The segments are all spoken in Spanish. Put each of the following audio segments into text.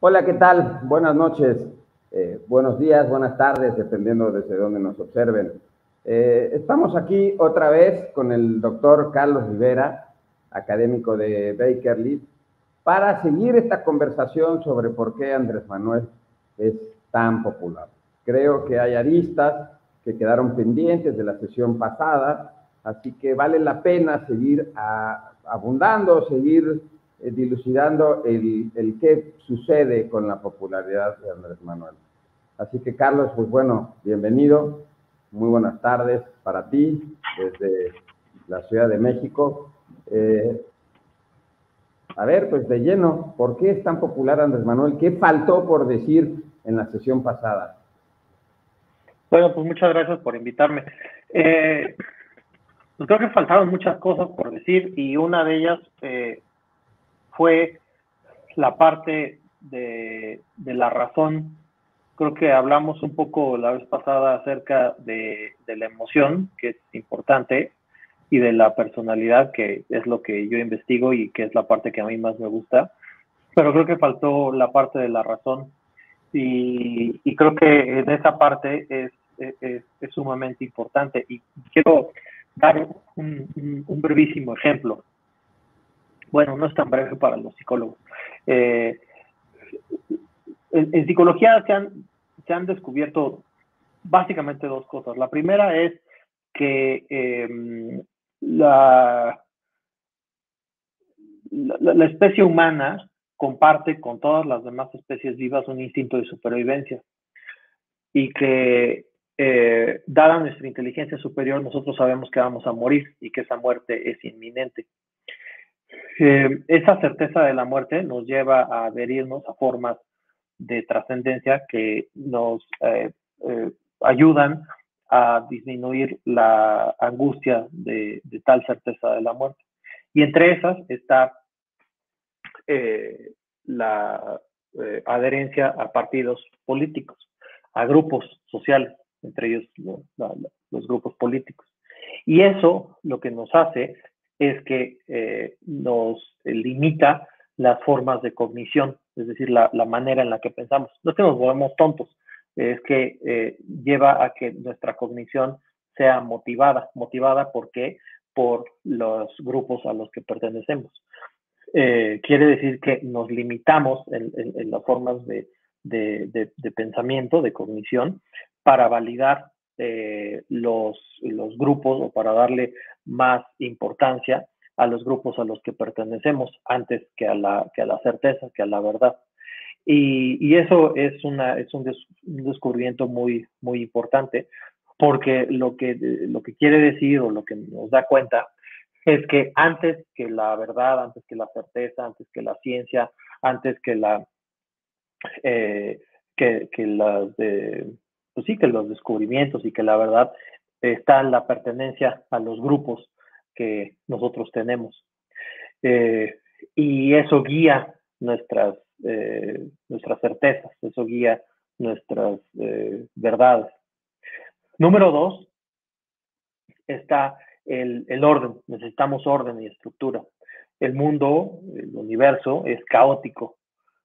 Hola, ¿qué tal? Buenas noches, eh, buenos días, buenas tardes, dependiendo desde dónde nos observen. Eh, estamos aquí otra vez con el doctor Carlos Rivera, académico de Baker Leaf, para seguir esta conversación sobre por qué Andrés Manuel es tan popular. Creo que hay aristas que quedaron pendientes de la sesión pasada, así que vale la pena seguir abundando, seguir dilucidando el, el qué sucede con la popularidad de Andrés Manuel. Así que Carlos, pues bueno, bienvenido, muy buenas tardes para ti desde la Ciudad de México. Eh, a ver, pues de lleno, ¿por qué es tan popular Andrés Manuel? ¿Qué faltó por decir en la sesión pasada? Bueno, pues muchas gracias por invitarme. Eh, pues creo que faltaron muchas cosas por decir y una de ellas eh, fue la parte de, la razón. Creo que hablamos un poco la vez pasada acerca de, la emoción, que es importante, y de la personalidad, que es lo que yo investigo y que es la parte que a mí más me gusta. Pero creo que faltó la parte de la razón. Y, creo que en esa parte es, es, sumamente importante. Y quiero dar un brevísimo ejemplo bueno, no es tan breve para los psicólogos. Eh, en, psicología se han, se han descubierto básicamente dos cosas. La primera es que em, la, especie humana comparte con todas las demás especies vivas un instinto de supervivencia y que eh, dada nuestra inteligencia superior nosotros sabemos que vamos a morir y que esa muerte es inminente. Eh, esa certeza de la muerte nos lleva a adherirnos a formas de trascendencia que nos eh, eh, ayudan a disminuir la angustia de, tal certeza de la muerte. Y entre esas está la adherencia a partidos políticos, a grupos sociales, entre ellos los grupos políticos. Y eso lo que nos hace es que eh, nos limita las formas de cognición, es decir, la, manera en la que pensamos. No es que nos volvemos tontos, es que eh, lleva a que nuestra cognición sea motivada. ¿Motivada por qué? Por los grupos a los que pertenecemos. Eh, quiere decir que nos limitamos en, las formas de, pensamiento, de cognición, para validar los, los, grupos o para darle más importancia a los grupos a los que pertenecemos antes que a la, que a la certeza, que a la verdad. Y, y eso es, una, es un, descubrimiento muy, muy importante porque lo que, lo que quiere decir o lo que nos da cuenta es que antes que la verdad, antes que la certeza, antes que la ciencia, antes que la eh, que, que las pues sí, que los descubrimientos y que la verdad está la pertenencia a los grupos que nosotros tenemos. Eh, y eso guía nuestras, eh, nuestras certezas, eso guía nuestras eh, verdades. Número dos, está el, el, orden. Necesitamos orden y estructura. El mundo, el universo es caótico.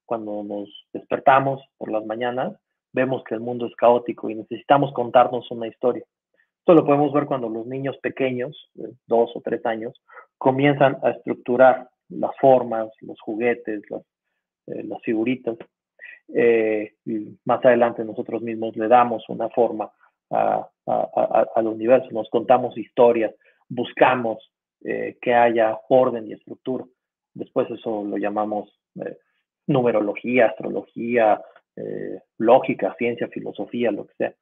Cuando nos despertamos por las mañanas, vemos que el mundo es caótico y necesitamos contarnos una historia. Esto lo podemos ver cuando los niños pequeños, dos o tres años, comienzan a estructurar las formas, los juguetes, las, eh, figuritas. Eh, y más adelante nosotros mismos le damos una forma al universo, nos contamos historias, buscamos eh, que haya orden y estructura. Después eso lo llamamos numerología, astrología, lógica, ciencia, filosofía, lo que sea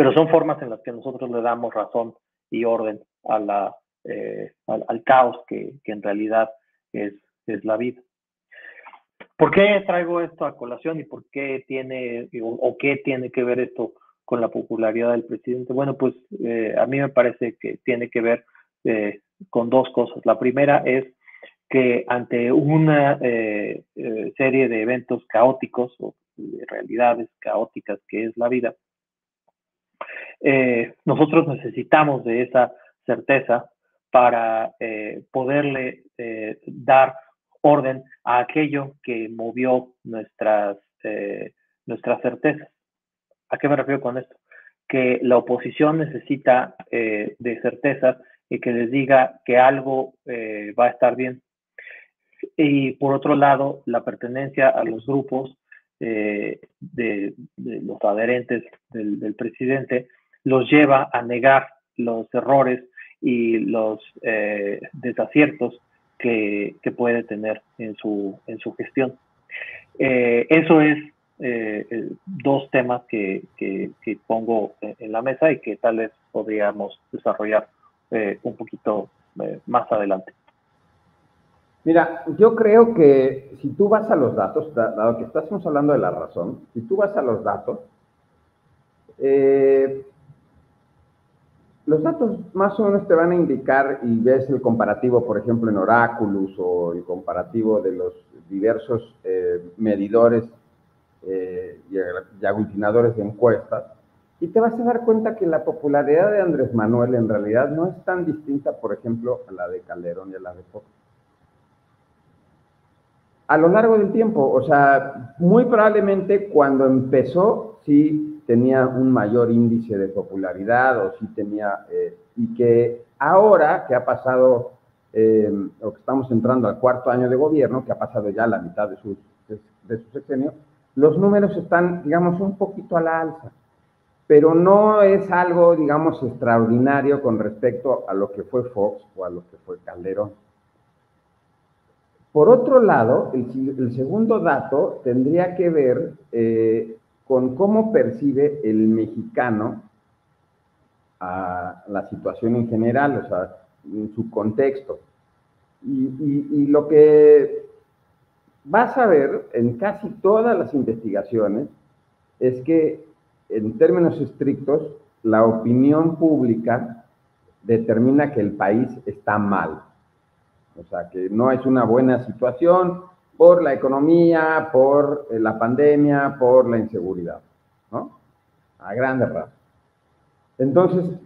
pero son formas en las que nosotros le damos razón y orden eh, al, caos que, que, en realidad es, es la vida. ¿Por qué traigo esto a colación y por qué tiene o, qué tiene que ver esto con la popularidad del presidente? Bueno, pues eh, a mí me parece que tiene que ver eh, con dos cosas. La primera es que ante una serie de eventos caóticos o realidades caóticas que es la vida, eh, nosotros necesitamos de esa certeza para eh, poderle eh, dar orden a aquello que movió nuestras nuestras certezas. ¿A qué me refiero con esto? Que la oposición necesita de certezas y que les diga que algo va a estar bien. Y por otro lado, la pertenencia a los grupos de, los adherentes del, presidente los lleva a negar los errores y los desaciertos que, puede tener en su, en su gestión. Eh, eso es eh, dos temas que, pongo en la mesa y que tal vez podríamos desarrollar eh, un poquito más adelante. Mira, yo creo que si tú vas a los datos, dado que estamos hablando de la razón, si tú vas a los datos, los datos más o menos te van a indicar y ves el comparativo, por ejemplo, en Oraculus o el comparativo de los diversos eh, medidores eh, y, aglutinadores de encuestas, y te vas a dar cuenta que la popularidad de Andrés Manuel en realidad no es tan distinta, por ejemplo, a la de Calderón y a la de Fox. A lo largo del tiempo, o sea, muy probablemente cuando empezó, sí tenía un mayor índice de popularidad o si tenía, eh, y que ahora que ha pasado, eh, o que estamos entrando al cuarto año de gobierno, que ha pasado ya la mitad de su, de, su sexenio, los números están, digamos, un poquito a la alza, pero no es algo, digamos, extraordinario con respecto a lo que fue Fox o a lo que fue Calderón. Por otro lado, el, segundo dato tendría que ver eh, con cómo percibe el mexicano la situación en general, o sea, en su contexto. Y, lo que vas a ver en casi todas las investigaciones es que, en términos estrictos, la opinión pública determina que el país está mal. O sea, que no es una buena situación, por la economía, por eh, la pandemia, por la inseguridad, ¿no? A grandes rasgos. Entonces,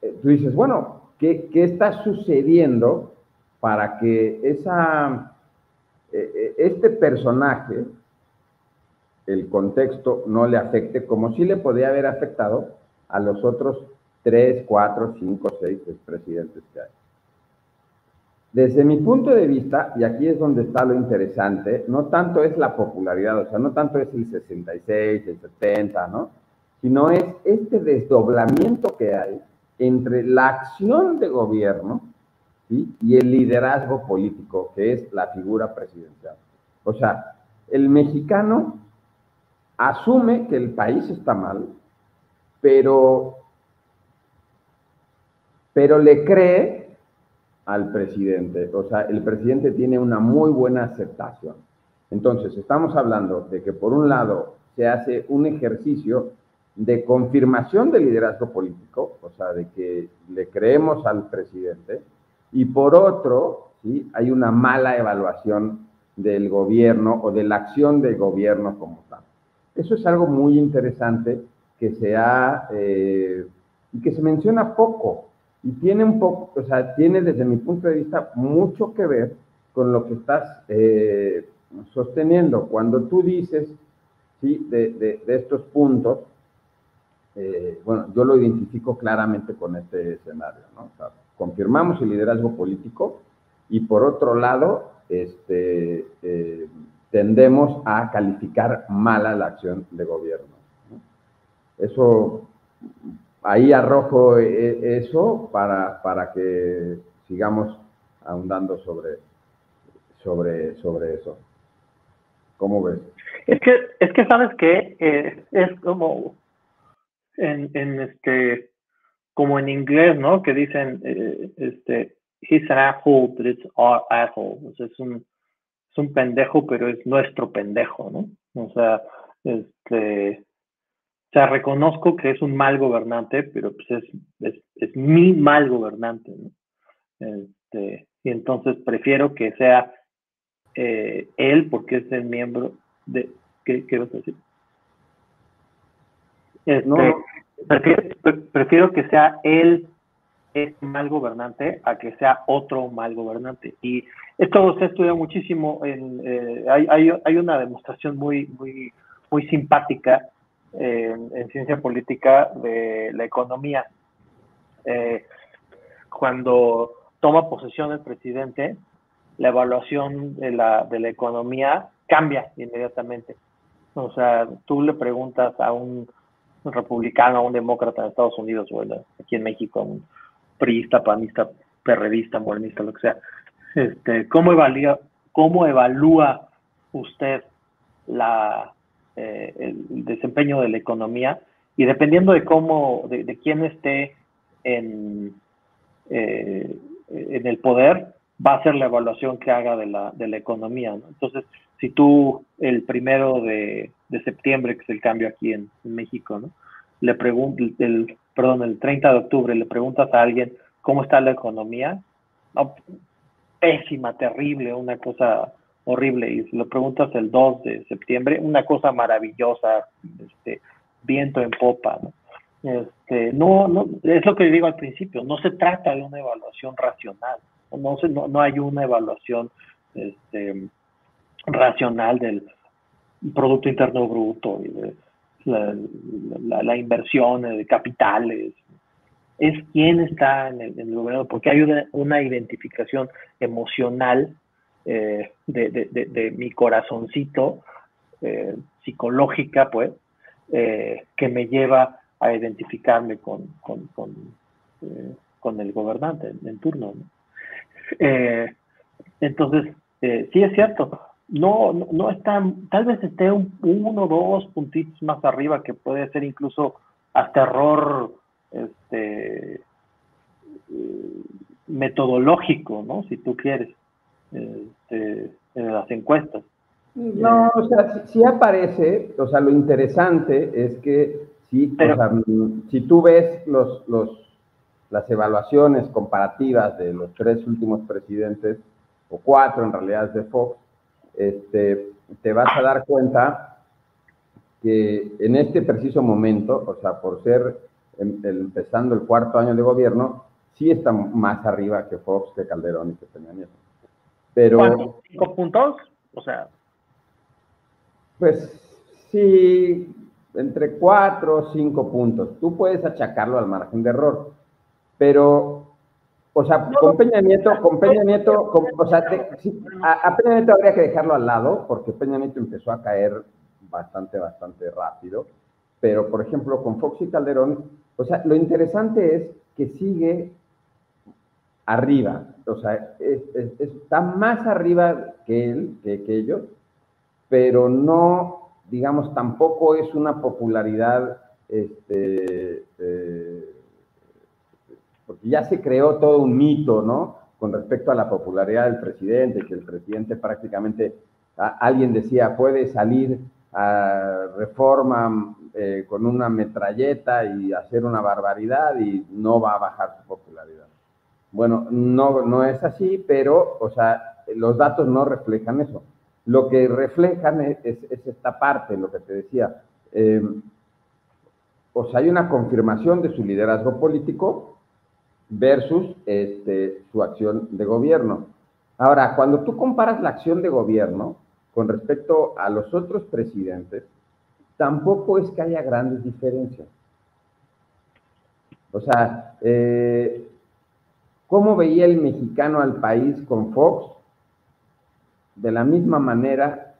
eh, tú dices, bueno, ¿qué, está sucediendo para que esa, eh, este personaje, el contexto, no le afecte como si le podía haber afectado a los otros tres, cuatro, cinco, seis expresidentes que hay? Desde mi punto de vista, y aquí es donde está lo interesante, no tanto es la popularidad, o sea, no tanto es el 66, el 70, ¿no? Sino es este desdoblamiento que hay entre la acción de gobierno y el liderazgo político, que es la figura presidencial. O sea, el mexicano asume que el país está mal, pero, pero le cree al presidente. O sea, el presidente tiene una muy buena aceptación. Entonces, estamos hablando de que por un lado se hace un ejercicio de confirmación del liderazgo político, o sea, de que le creemos al presidente, y por otro, ¿sí? hay una mala evaluación del gobierno o de la acción del gobierno como tal. Eso es algo muy interesante que se ha, eh, que se menciona poco y tiene un poco, o sea, tiene desde mi punto de vista mucho que ver con lo que estás eh, sosteniendo. Cuando tú dices, sí, de, estos puntos, eh, bueno, yo lo identifico claramente con este escenario, ¿no? Confirmamos el liderazgo político y por otro lado, este, eh, tendemos a calificar mala la acción de gobierno. Eso ahí arrojo e, eso para, para que sigamos ahondando sobre, sobre, sobre eso. ¿Cómo ves? Es que, es que sabes que eh, es como en, en, este como en inglés, ¿no? Que dicen eh, este he's an asshole, but it's our asshole. Es un, es un pendejo, pero es nuestro pendejo, ¿no? O sea, este o sea, reconozco que es un mal gobernante, pero pues es, es, mi mal gobernante. Este, y entonces prefiero que sea eh, él, porque es el miembro de... ¿Qué, qué vas a decir? Este, no. prefiero, que sea él el mal gobernante a que sea otro mal gobernante. Y esto se ha estudiado muchísimo. En, eh, hay, hay, hay, una demostración muy, muy muy simpática en ciencia política de la economía. Eh, cuando toma posesión el presidente, la evaluación de la, de la economía cambia inmediatamente. O sea, tú le preguntas a un republicano, a un demócrata en Estados Unidos o aquí en México, un priista, panista, perredista, morenista, lo que sea, este, ¿cómo, evalúa, ¿cómo evalúa usted la, eh, el desempeño de la economía? Y dependiendo de cómo, de, quién esté en, eh, en el poder, va a ser la evaluación que haga de la, de la economía. Entonces, si tú el primero de, de, septiembre, que es el cambio aquí en, México, ¿no? le preguntas, el, perdón, el 30 de octubre le preguntas a alguien cómo está la economía, pésima, terrible, una cosa horrible, y si le preguntas el 2 de septiembre, una cosa maravillosa, este, viento en popa, ¿no? Este, no, no, es lo que digo al principio, no se trata de una evaluación racional, no, se, no, no hay una evaluación este, racional del Producto Interno Bruto y de la, inversión de capitales, es quién está en el, gobierno, porque hay una, identificación emocional eh, de, de, mi corazoncito, eh, psicológica, pues, eh, que me lleva a identificarme con, con, con, eh, el gobernante en, turno. Entonces, sí es cierto, no, no, está, tal vez esté un, uno o dos puntitos más arriba que puede ser incluso hasta error este, metodológico, ¿no? Si tú quieres, este, en las encuestas. No, o sea, sí aparece, o sea, lo interesante es que Sí, Pero, si tú ves los, las evaluaciones comparativas de los tres últimos presidentes, o cuatro en realidad de Fox, este, te vas a dar cuenta que en este preciso momento, o sea, por ser em, empezando el cuarto año de gobierno, sí está más arriba que Fox, que Calderón y que Peña Nieto. Pero, ¿Cinco puntos? O sea. Pues sí, entre cuatro o cinco puntos. Tú puedes achacarlo al margen de error, pero, o sea, con Peña Nieto, con Peña Nieto, o sea, a, Peña Nieto habría que dejarlo al lado, porque Peña Nieto empezó a caer bastante, bastante rápido, pero, por ejemplo, con Fox y Calderón, o sea, lo interesante es que sigue arriba, o sea, está más arriba que él, que, que ellos, pero no digamos, tampoco es una popularidad, este, eh, porque ya se creó todo un mito, ¿no? Con respecto a la popularidad del presidente, que el presidente prácticamente, alguien decía, puede salir a reforma eh, con una metralleta y hacer una barbaridad y no va a bajar su popularidad. Bueno, no, no es así, pero, o sea, los datos no reflejan eso lo que reflejan es, esta parte, lo que te decía. Eh, o sea, hay una confirmación de su liderazgo político versus este, su acción de gobierno. Ahora, cuando tú comparas la acción de gobierno con respecto a los otros presidentes, tampoco es que haya grandes diferencias. O sea, eh, ¿cómo veía el mexicano al país con Fox? de la misma manera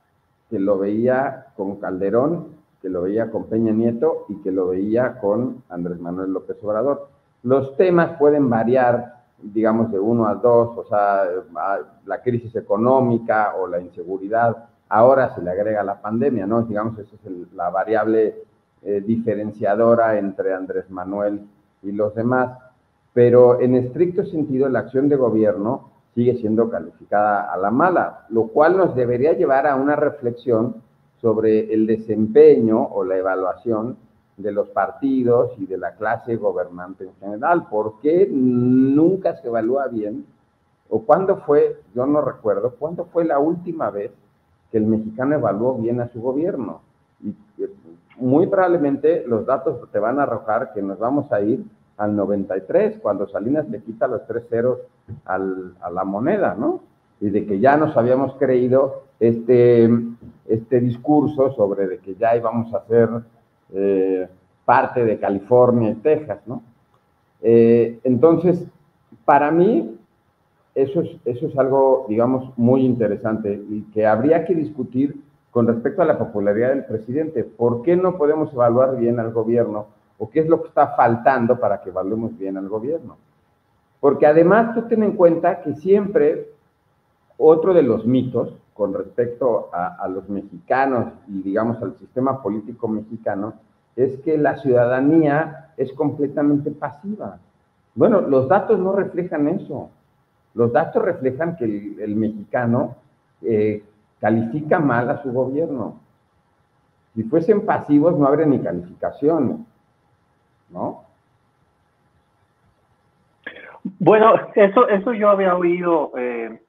que lo veía con Calderón, que lo veía con Peña Nieto y que lo veía con Andrés Manuel López Obrador. Los temas pueden variar, digamos, de uno a dos, o sea, la crisis económica o la inseguridad. Ahora se le agrega la pandemia, ¿no? Digamos, esa es la variable eh, diferenciadora entre Andrés Manuel y los demás. Pero en estricto sentido, la acción de gobierno sigue siendo calificada a la mala, lo cual nos debería llevar a una reflexión sobre el desempeño o la evaluación de los partidos y de la clase gobernante en general. ¿Por qué nunca se evalúa bien? ¿O cuándo fue, yo no recuerdo, cuándo fue la última vez que el mexicano evaluó bien a su gobierno? Y eh, muy probablemente los datos te van a arrojar que nos vamos a ir al 93, cuando Salinas le quita los tres ceros al, a la moneda, ¿no? y de que ya nos habíamos creído este, este discurso sobre de que ya íbamos a ser eh, parte de California y Texas, ¿no? Eh, entonces, para mí, eso es, eso es algo, digamos, muy interesante y que habría que discutir con respecto a la popularidad del presidente. ¿Por qué no podemos evaluar bien al gobierno? ¿O qué es lo que está faltando para que evaluemos bien al gobierno? Porque además tú ten en cuenta que siempre otro de los mitos con respecto a, los mexicanos y digamos al sistema político mexicano es que la ciudadanía es completamente pasiva. Bueno, los datos no reflejan eso. Los datos reflejan que el, mexicano eh, califica mal a su gobierno. Si fuesen pasivos no habría ni calificación, ¿no? Bueno, eso, eso yo había oído eh,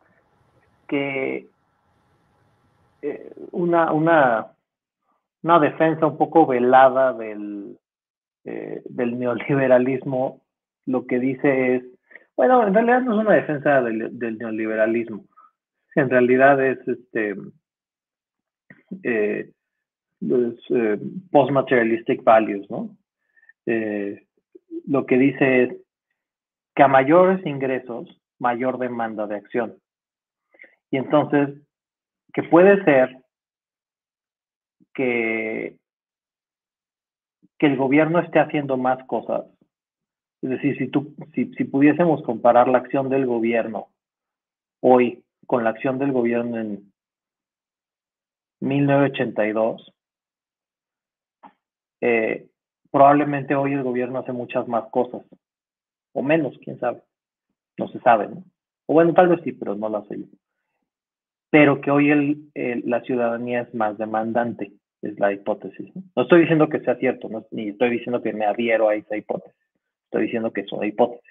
que eh, una, una, una defensa un poco velada del, eh, del neoliberalismo lo que dice es, bueno, en realidad no es una defensa del, neoliberalismo, en realidad es este eh, post-materialistic values, ¿no? Lo que dice es que a mayores ingresos, mayor demanda de acción. Y entonces, que puede ser que, que el gobierno esté haciendo más cosas. Es decir, si, tú, si, si pudiésemos comparar la acción del gobierno hoy con la acción del gobierno en 1982, eh, probablemente hoy el gobierno hace muchas más cosas, o menos, quién sabe, no se sabe, ¿no? O bueno, tal vez sí, pero no las yo pero que hoy la ciudadanía es más demandante, es la hipótesis. ¿no? estoy diciendo que sea cierto, ni estoy diciendo que me adhiero a esa hipótesis, estoy diciendo que es una hipótesis.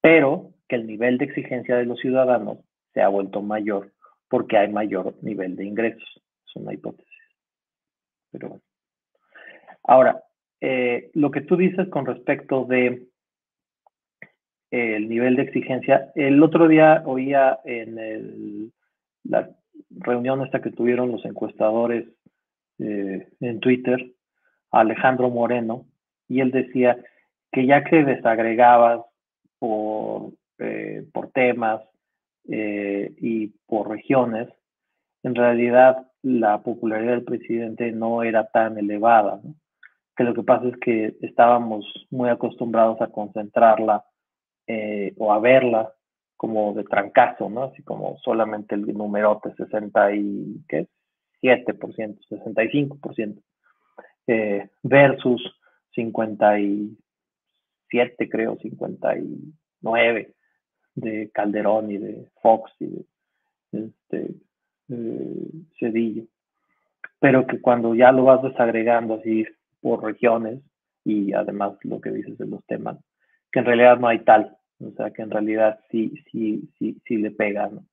Pero que el nivel de exigencia de los ciudadanos se ha vuelto mayor porque hay mayor nivel de ingresos, es una hipótesis. Pero bueno. Ahora, eh, lo que tú dices con respecto de el nivel de exigencia. El otro día oía en el, la reunión esta que tuvieron los encuestadores eh, en Twitter, Alejandro Moreno, y él decía que ya que desagregabas por, eh, por temas eh, y por regiones, en realidad la popularidad del presidente no era tan elevada, que lo que pasa es que estábamos muy acostumbrados a concentrarla o a verla como de trancazo, ¿no? Así como solamente el numerote 60 y, ¿qué? 7%, 65%, eh, versus 57, creo, 59 de Calderón y de Fox y de este, eh, Cedillo. Pero que cuando ya lo vas desagregando así por regiones y además lo que dices de los temas, que en realidad no hay tal, o sea que en realidad sí, sí, sí, sí le pega, ¿no?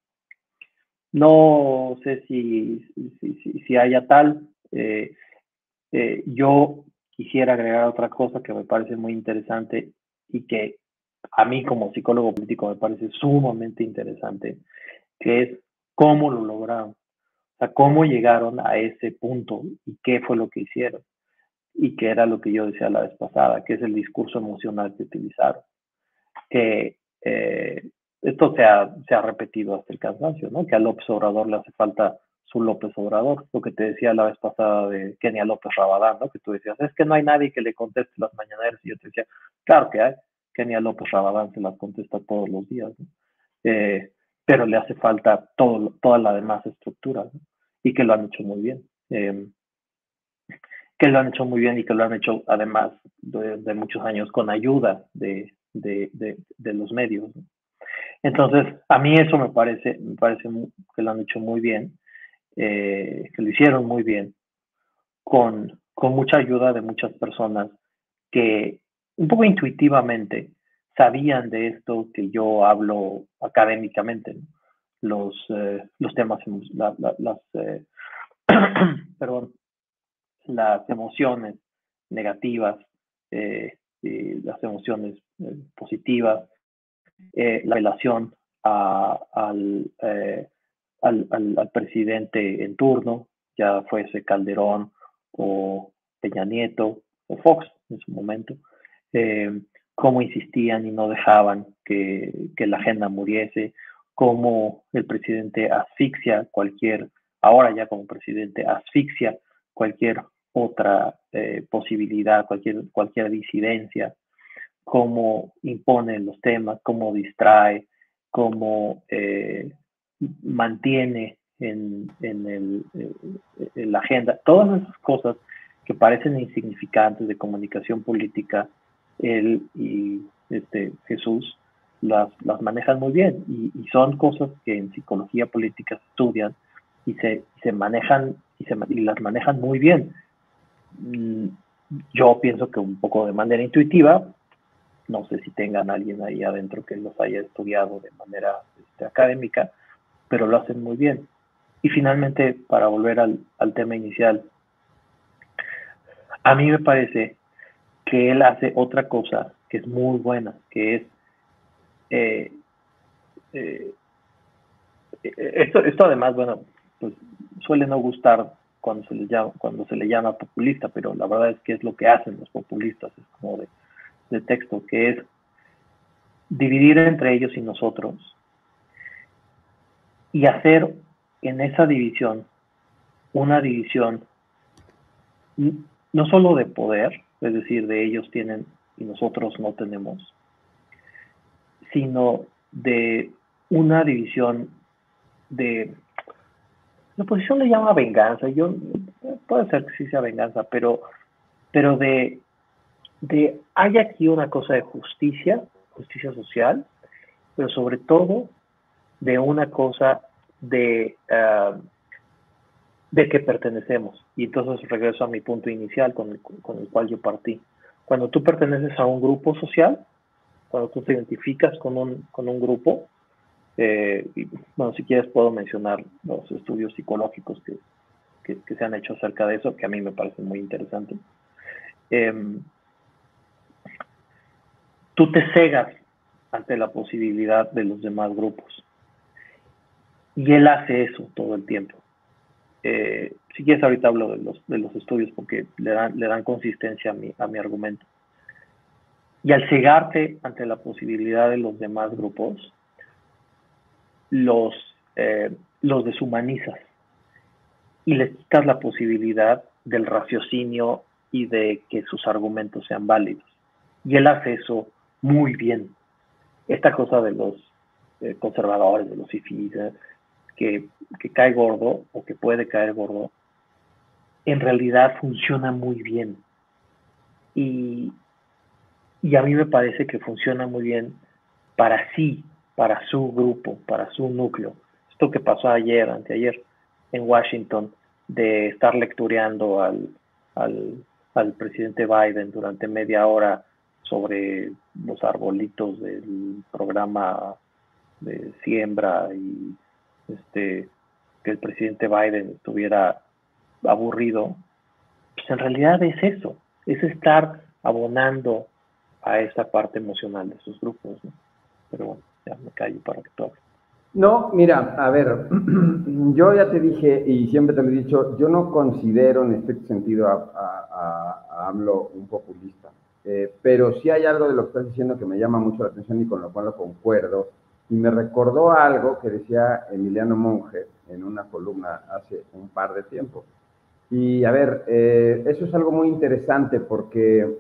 No sé si, si, si, haya tal. Eh, eh, yo quisiera agregar otra cosa que me parece muy interesante y que a mí como psicólogo político me parece sumamente interesante, que es cómo lo lograron, o sea, cómo llegaron a ese punto y qué fue lo que hicieron y qué era lo que yo decía la vez pasada, que es el discurso emocional que utilizaron que eh, esto se ha, se ha, repetido hasta el cansancio, ¿no? Que a López Obrador le hace falta su López Obrador, lo que te decía la vez pasada de Kenia López Rabadán, ¿no? Que tú decías, es que no hay nadie que le conteste las mañaneras, y yo te decía, claro que hay, Kenia López Rabadán se las contesta todos los días, ¿no? eh, pero le hace falta todo, toda la demás estructura, ¿no? Y que lo han hecho muy bien. Eh, que lo han hecho muy bien y que lo han hecho además de, de muchos años con ayuda de, de, de, los medios. Entonces, a mí eso me parece, me parece que lo han hecho muy bien, eh, que lo hicieron muy bien, con, con mucha ayuda de muchas personas que un poco intuitivamente sabían de esto que yo hablo académicamente, los, eh, los temas, las, eh, perdón, las emociones negativas, las emociones eh, positivas, eh, la relación a, al, eh, al, al, presidente en turno, ya fuese Calderón o Peña Nieto o Fox en su momento, eh, cómo insistían y no dejaban que, que, la agenda muriese, cómo el presidente asfixia cualquier, ahora ya como presidente, asfixia cualquier otra eh, posibilidad, cualquier, cualquier disidencia, cómo impone los temas, cómo distrae, cómo eh, mantiene en, en, el, eh, la agenda, todas esas cosas que parecen insignificantes de comunicación política, él y este, Jesús las, las manejan muy bien y, y, son cosas que en psicología política se estudian y se, se manejan y, se, y las manejan muy bien. Mm, yo pienso que un poco de manera intuitiva, no sé si tengan alguien ahí adentro que los haya estudiado de manera este, académica, pero lo hacen muy bien. Y finalmente, para volver al, tema inicial, a mí me parece que él hace otra cosa que es muy buena, que es eh, eh, esto, esto además, bueno, pues suele no gustar cuando se le llama, cuando se le llama populista, pero la verdad es que es lo que hacen los populistas, es como de, de texto, que es dividir entre ellos y nosotros y hacer en esa división una división no solo de poder, es decir, de ellos tienen y nosotros no tenemos, sino de una división de... La oposición le llama venganza, yo puede ser que sí sea venganza, pero, pero de, de hay aquí una cosa de justicia, justicia social, pero sobre todo de una cosa de, uh, de que pertenecemos. Y entonces regreso a mi punto inicial con el, con el cual yo partí. Cuando tú perteneces a un grupo social, cuando tú te identificas con un, con un grupo, eh, y, bueno, si quieres puedo mencionar los estudios psicológicos que, que, se han hecho acerca de eso, que a mí me parecen muy interesantes. Eh, tú te cegas ante la posibilidad de los demás grupos. Y él hace eso todo el tiempo. Eh, si quieres, ahorita hablo de los, de los estudios porque le dan, le dan consistencia a mi, a mi argumento. Y al cegarte ante la posibilidad de los demás grupos, los, eh, los deshumanizas y les quitas la posibilidad del raciocinio y de que sus argumentos sean válidos. Y él hace eso muy bien. Esta cosa de los eh, conservadores, de los fifís, que, que cae gordo o que puede caer gordo, en realidad funciona muy bien. Y, y a mí me parece que funciona muy bien para sí, para su grupo, para su núcleo. Esto que pasó ayer, anteayer, en Washington, de estar lectureando al, al, al presidente Biden durante media hora sobre los arbolitos del programa de siembra y este que el presidente Biden estuviera aburrido, pues en realidad es eso, es estar abonando a esa parte emocional de sus grupos. ¿no? Pero bueno, me callo para que. No, mira, a ver, yo ya te dije y siempre te lo he dicho, yo no considero en este sentido a AMLO un populista, eh, pero sí hay algo de lo que estás diciendo que me llama mucho la atención y con lo cual lo concuerdo, y me recordó algo que decía Emiliano Monge en una columna hace un par de tiempo. Y a ver, eh, eso es algo muy interesante porque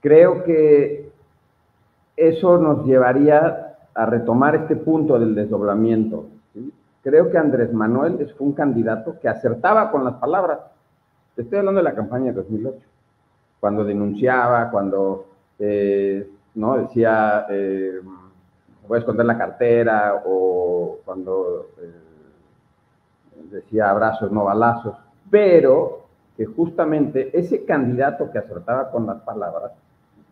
creo que eso nos llevaría a retomar este punto del desdoblamiento. Creo que Andrés Manuel fue un candidato que acertaba con las palabras. Te estoy hablando de la campaña de 2008, cuando denunciaba, cuando eh, no decía eh, voy a esconder la cartera o cuando eh, decía abrazos, no balazos, pero que justamente ese candidato que acertaba con las palabras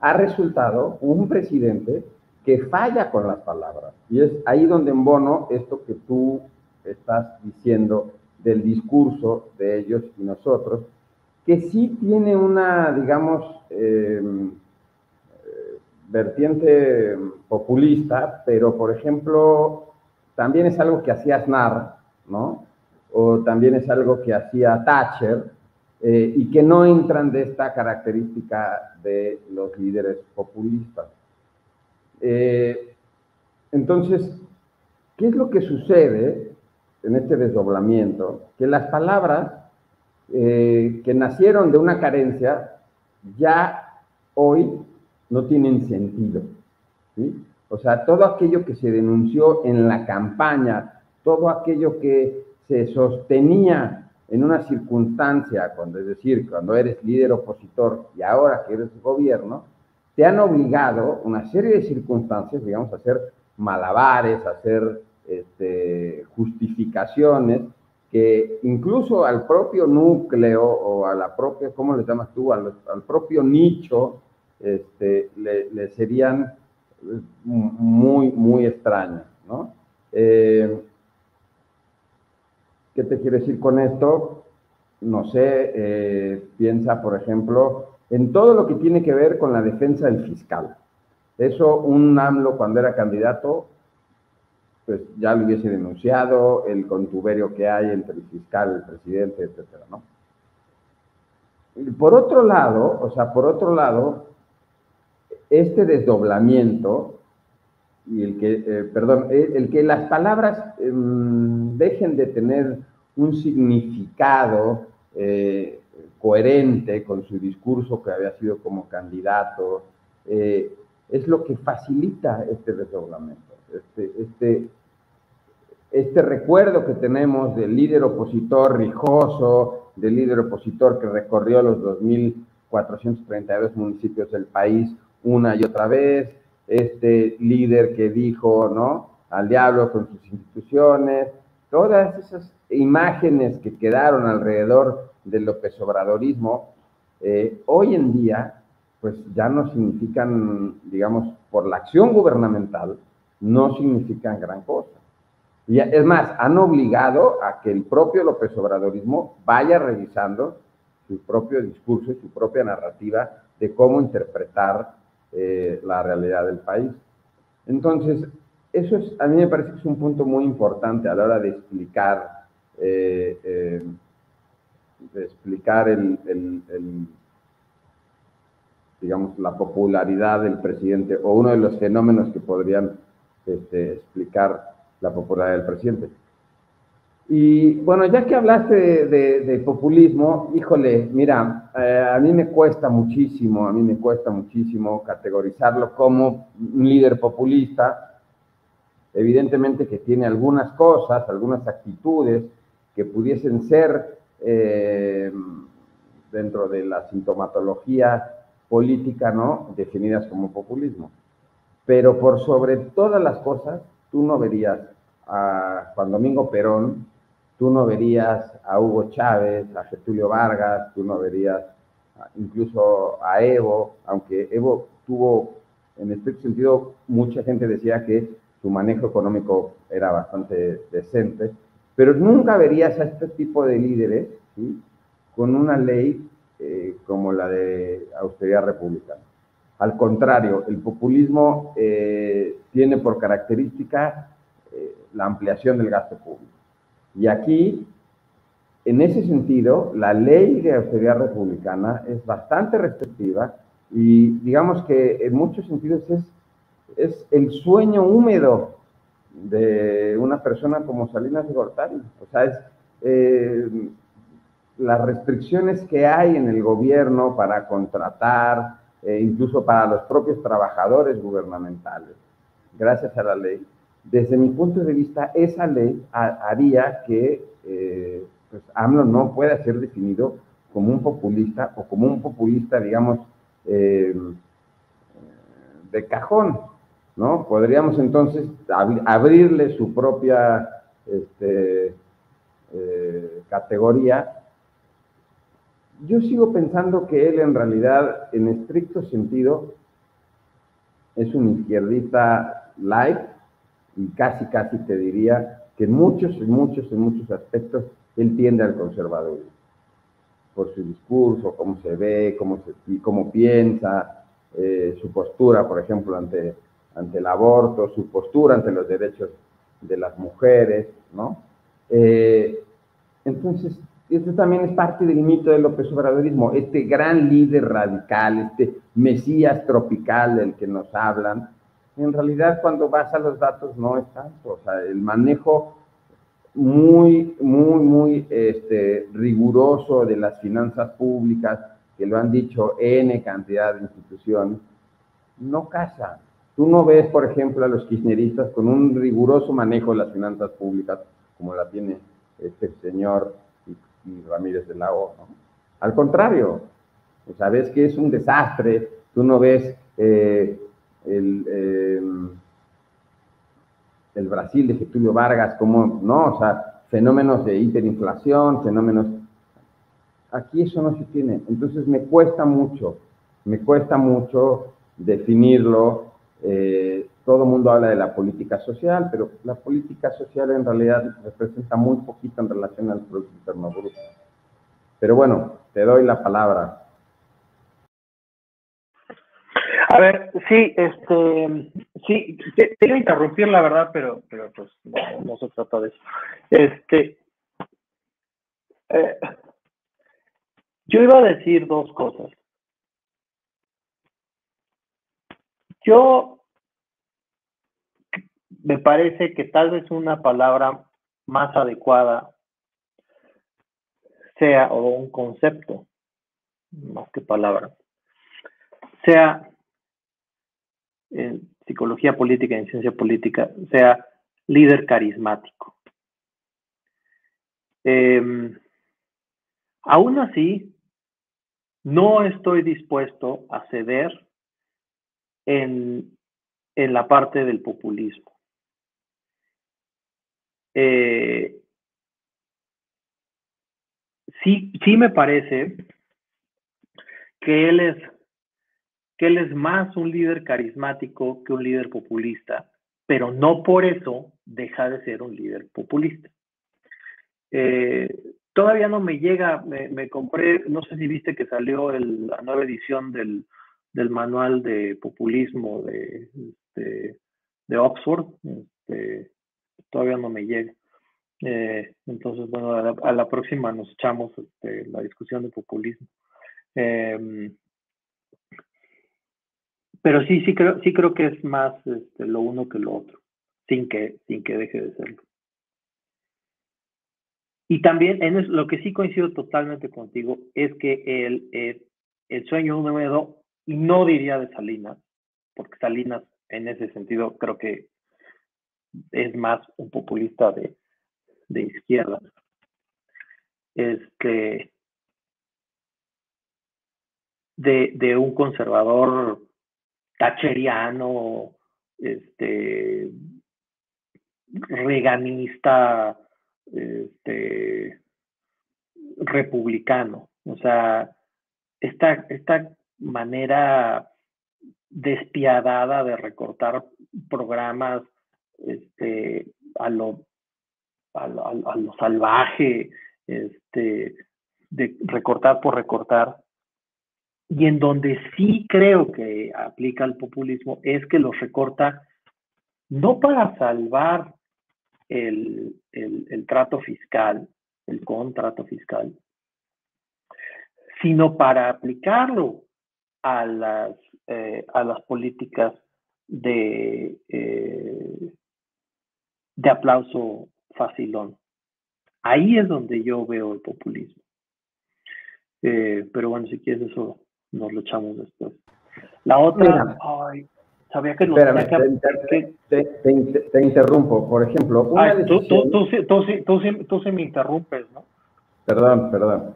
ha resultado un presidente que falla con las palabras. Y es ahí donde embono esto que tú estás diciendo del discurso de ellos y nosotros, que sí tiene una, digamos, eh, vertiente populista, pero por ejemplo, también es algo que hacía Aznar, ¿no? O también es algo que hacía Thatcher, eh, y que no entran de esta característica de los líderes populistas. Eh, entonces, ¿qué es lo que sucede en este desdoblamiento? Que las palabras eh, que nacieron de una carencia ya hoy no tienen sentido. O sea, todo aquello que se denunció en la campaña, todo aquello que se sostenía en una circunstancia, cuando es decir, cuando eres líder opositor y ahora que eres gobierno, te han obligado una serie de circunstancias, digamos, a hacer malabares, a hacer este, justificaciones que incluso al propio núcleo o a la propia, ¿cómo le llamas tú? Al, propio nicho, este, le, serían muy, muy extrañas, ¿no? Eh, ¿Qué te quiero decir con esto? No sé, eh, piensa, por ejemplo, en todo lo que tiene que ver con la defensa del fiscal. Eso un AMLO cuando era candidato, pues ya lo hubiese denunciado, el contuberio que hay entre el fiscal, el presidente, etcétera, ¿no? por otro lado, o sea, por otro lado, este desdoblamiento y el que, eh, perdón, eh, el que las palabras em, dejen de tener un significado eh, coherente con su discurso que había sido como candidato, es lo que facilita este desdoblamiento, este, este, este recuerdo que tenemos del líder opositor rijoso, del líder opositor que recorrió los 2.432 municipios del país una y otra vez, este líder que dijo, ¿no? Al diablo con sus instituciones, todas esas imágenes que quedaron alrededor del López Obradorismo, eh, hoy en día, pues ya no significan, digamos, por la acción gubernamental, no significan gran cosa. Y es más, han obligado a que el propio López Obradorismo vaya revisando su propio discurso y su propia narrativa de cómo interpretar eh, la realidad del país. Entonces, eso es, a mí me parece que es un punto muy importante a la hora de explicar, eh, eh, de explicar el, digamos, la popularidad del presidente o uno de los fenómenos que podrían este, explicar la popularidad del presidente. Y bueno, ya que hablaste de, populismo, híjole, mira, eh, a mí me cuesta muchísimo, a mí me cuesta muchísimo categorizarlo como un líder populista. Evidentemente que tiene algunas cosas, algunas actitudes que pudiesen ser eh, dentro de la sintomatología política, ¿no? Definidas como populismo. Pero por sobre todas las cosas, tú no verías a Juan Domingo Perón tú no verías a Hugo Chávez, a Getulio Vargas, tú no verías incluso a Evo, aunque Evo tuvo, en este sentido, mucha gente decía que su manejo económico era bastante decente, pero nunca verías a este tipo de líderes con una ley eh, como la de austeridad republicana. Al contrario, el populismo eh, tiene por característica eh, la ampliación del gasto público. Y aquí, en ese sentido, la ley de austeridad republicana es bastante restrictiva y digamos que en muchos sentidos es, es el sueño húmedo de una persona como Salinas de Gortari. O sea, es eh, las restricciones que hay en el gobierno para contratar, e incluso para los propios trabajadores gubernamentales, gracias a la ley, desde mi punto de vista, esa ley haría que eh, pues AMLO no pueda ser definido como un populista o como un populista, digamos, eh, de cajón, ¿no? Podríamos entonces abrirle su propia este, eh, categoría. Yo sigo pensando que él en realidad, en estricto sentido, es un izquierdista light, y casi, casi te diría que en muchos, en muchos, en muchos aspectos él tiende al conservadurismo, por su discurso, cómo se ve, cómo, se, cómo piensa, eh, su postura, por ejemplo, ante, ante el aborto, su postura ante los derechos de las mujeres, ¿no? Eh, entonces, esto también es parte del mito del López Obradorismo, este gran líder radical, este mesías tropical del que nos hablan, en realidad cuando vas a los datos no es tanto, o sea, el manejo muy, muy, muy este, riguroso de las finanzas públicas, que lo han dicho N cantidad de instituciones, no casa. Tú no ves, por ejemplo, a los kirchneristas con un riguroso manejo de las finanzas públicas, como la tiene este señor Ramírez de la O. Al contrario, sea, ves que es un desastre, tú no ves eh, el, em, el Brasil de Getulio Vargas, como, ¿no? O sea, fenómenos de hiperinflación, fenómenos... Aquí eso no se tiene. Entonces me cuesta mucho, me cuesta mucho definirlo. Eh, todo mundo habla de la política social, pero la política social en realidad representa muy poquito en relación al Producto Interno Bruto. Pero bueno, te doy la palabra. A ver, sí, este, sí, te, te, interrumpir la verdad, pero, pero pues no, se trata de eso. Este, eh, yo iba a decir dos cosas. Yo me parece que tal vez una palabra más adecuada sea, o un concepto, más que palabra, sea en psicología política y en ciencia política, sea líder carismático. Em, aún así, no estoy dispuesto a ceder en, en la parte del populismo. Eh, sí, sí me parece que él es que él es más un líder carismático que un líder populista, pero no por eso deja de ser un líder populista. Eh, todavía no me llega, me, compré, no sé si viste que salió la nueva edición del, manual de populismo de, este, de, Oxford, este, todavía no me llega. Eh, entonces, bueno, a la, próxima nos echamos este, la discusión de populismo. Em, pero sí, sí creo, sí creo que es más lo uno que lo otro, sin que, sin que deje de serlo. Y también lo que sí coincido totalmente contigo es que el, el, el sueño húmedo, no diría de Salinas, porque Salinas en ese sentido creo que es más un populista de, de izquierda. Este, de, de un conservador tacheriano, este, reganista, este, republicano. O sea, esta, esta manera despiadada de recortar programas este, a, lo, a, lo salvaje, este, de recortar por recortar, y en donde sí creo que aplica el populismo es que los recorta no para salvar el, trato fiscal, el contrato fiscal, sino para aplicarlo a las, eh, a las políticas de, eh, de aplauso facilón. Ahí es donde yo veo el populismo. Eh, pero bueno, si quieres eso nos lo echamos después. La otra, ay, sabía que no Espérame, te, te, interrumpo. Por ejemplo, una tú, tú, tú, tú, tú, sí me interrumpes, ¿no? Perdón, perdón.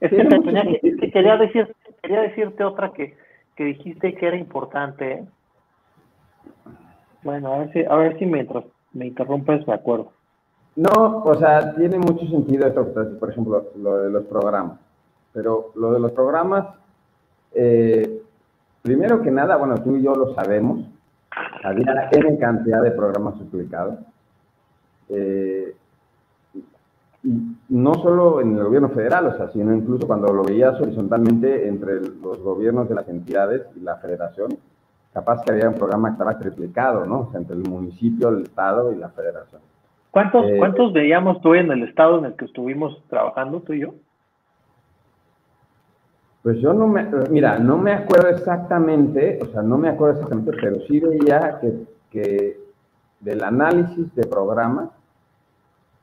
Es que, tenía que, quería, decir, quería decirte otra que, que dijiste que era importante. Bueno, a ver si, a ver si mientras me interrumpes me acuerdo. No, o sea, tiene mucho sentido esto, por ejemplo, lo de los programas. Pero lo de los programas eh, primero que nada, bueno, tú y yo lo sabemos, había N cantidad de programas publicados. Eh, no solo en el gobierno federal, o sea, sino incluso cuando lo veías horizontalmente entre los gobiernos de las entidades y la federación, capaz que había un programa que estaba triplicado, ¿no? O sea, entre el municipio, el estado y la federación. ¿Cuántos, eh, ¿Cuántos veíamos tú en el estado en el que estuvimos trabajando, tú y yo? Pues yo no me, mira, no me acuerdo exactamente, o sea, no me acuerdo exactamente, pero sí veía que, que del análisis de programas,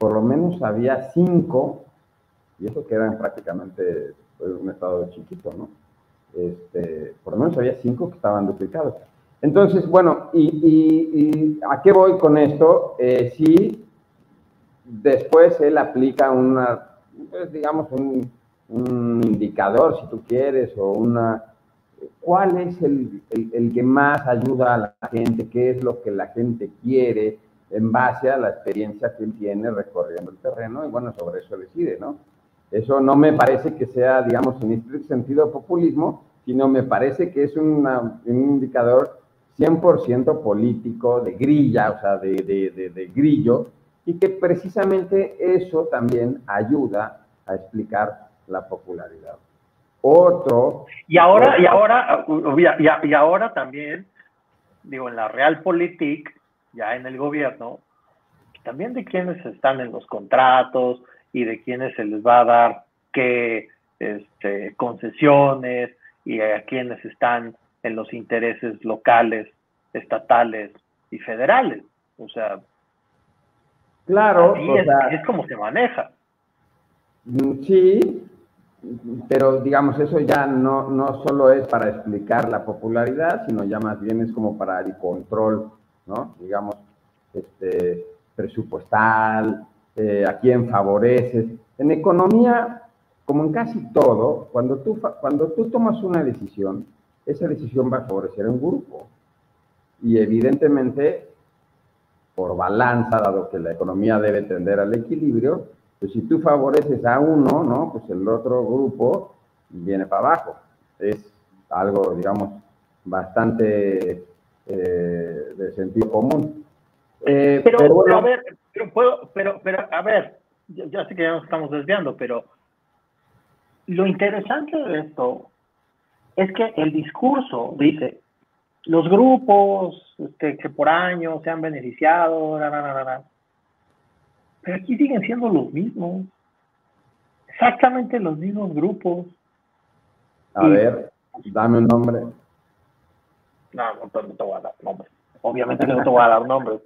por lo menos había cinco, y eso que eran prácticamente pues, un estado chiquito, ¿no? Este, por lo menos había cinco que estaban duplicados. Entonces, bueno, ¿y, a qué voy con esto? Eh, si después él aplica una, pues, digamos, un, indicador, si tú quieres, o una... ¿Cuál es el, el que más ayuda a la gente? ¿Qué es lo que la gente quiere? En base a la experiencia que él tiene recorriendo el terreno y bueno, sobre eso decide, ¿no? Eso no me parece que sea, digamos, en este sentido populismo, sino me parece que es un indicador 100% político, de grilla, o sea, de, de, de, grillo, y que precisamente eso también ayuda a explicar la popularidad. Otro. Y ahora, y ahora, y, y ahora también, digo, en la Realpolitik ya en el gobierno, también de quienes están en los contratos y de quienes se les va a dar qué este, concesiones y a quienes están en los intereses locales, estatales y federales. O sea, claro, es, como se maneja. Sí, pero digamos, eso ya no, no solo es para explicar la popularidad, sino ya más bien es como para el control ¿no? Digamos, este, presupuestal, eh, a quién favoreces. En economía, como en casi todo, cuando tú, cuando tú tomas una decisión, esa decisión va a favorecer a un grupo. Y evidentemente, por balanza, dado que la economía debe tender al equilibrio, pues si tú favoreces a uno, ¿no? Pues el otro grupo viene para abajo. Es algo, digamos, bastante eh, de sentido común. Eh, pero, a ver, pero, puedo, pero, pero a ver, ya, sé que ya nos estamos desviando, pero lo interesante de esto es que el discurso dice, los grupos este, que por años se han beneficiado, pero aquí siguen siendo los mismos, exactamente los mismos grupos. A ver, dame un nombre. No, no, te voy a dar nombres. Obviamente no te voy a dar nombres.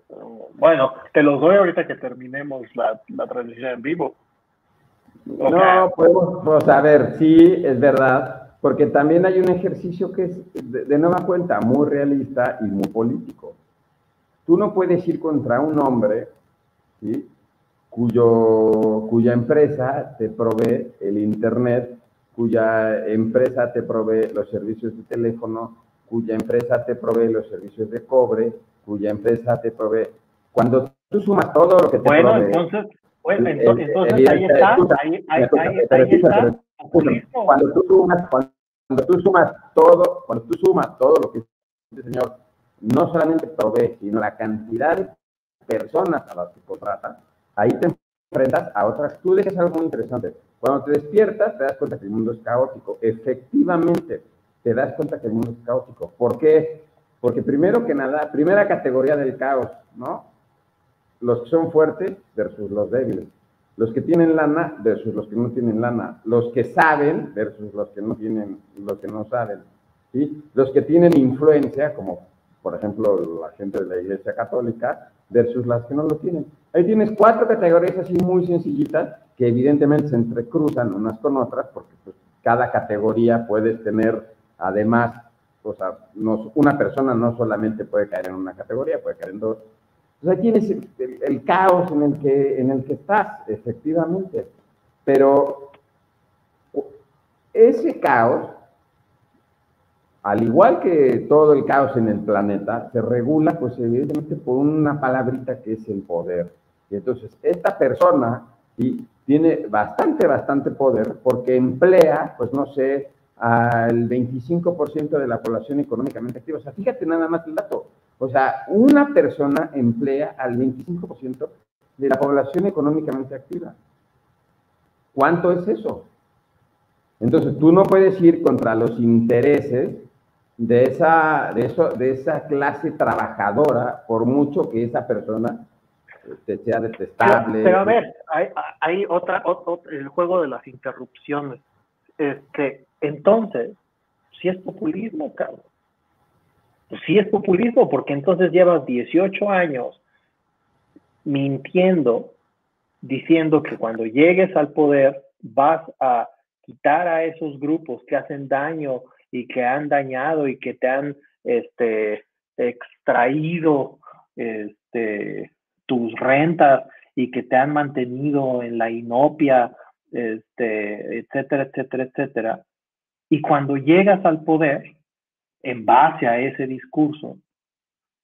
Bueno, te los doy ahorita que terminemos la, la transmisión en vivo. No, podemos, pues, a ver, sí, es verdad, porque también hay un ejercicio que es, de, nueva cuenta, muy realista y muy político. Tú no puedes ir contra un hombre, ¿sí? Cuyo, cuya empresa te provee el Internet, cuya empresa te provee los servicios de teléfono, cuya empresa te provee los servicios de cobre, cuya empresa te provee. Cuando tú sumas todo lo que te bueno, entonces, bueno, entonces, ahí está, ahí, ahí, está. Cuando tú sumas, cuando tú sumas todo, cuando tú sumas todo lo que este señor no solamente provee, sino la cantidad de personas a las que contrata, ahí te enfrentas a otras. Tú dejas algo muy interesante. Cuando te despiertas, te das cuenta que el mundo es caótico. Efectivamente, te das cuenta que el mundo es caótico. ¿Por qué? Porque primero que nada, primera categoría del caos, ¿no? Los que son fuertes versus los débiles. Los que tienen lana versus los que no tienen lana. Los que saben versus los que no tienen, los que no saben. ¿sí? Los que tienen influencia, como por ejemplo la gente de la Iglesia Católica, versus las que no lo tienen. Ahí tienes cuatro categorías así muy sencillitas que evidentemente se entrecruzan unas con otras porque pues, cada categoría puedes tener Además, o sea, una persona no solamente puede caer en una categoría, puede caer en dos. Entonces, tienes el, caos en el, que, en el que estás, efectivamente. Pero ese caos, al igual que todo el caos en el planeta, se regula, pues evidentemente, por una palabrita que es el poder. Y entonces, esta persona tiene bastante, bastante poder porque emplea, pues no sé, al 25% de la población económicamente activa. O sea, fíjate nada más el dato. O sea, una persona emplea al 25% de la población económicamente activa. ¿Cuánto es eso? Entonces, tú no puedes ir contra los intereses de esa, de eso, de esa clase trabajadora, por mucho que esa persona este, sea detestable. Pero, a ver, hay, otra, el juego de las interrupciones. Este, entonces, si es populismo, Carlos. Pues sí es populismo, porque entonces llevas 18 años mintiendo, diciendo que cuando llegues al poder vas a quitar a esos grupos que hacen daño y que han dañado y que te han este, extraído este, tus rentas y que te han mantenido en la inopia, este, etcétera, etcétera, etcétera. Y cuando llegas al poder, en base a ese discurso,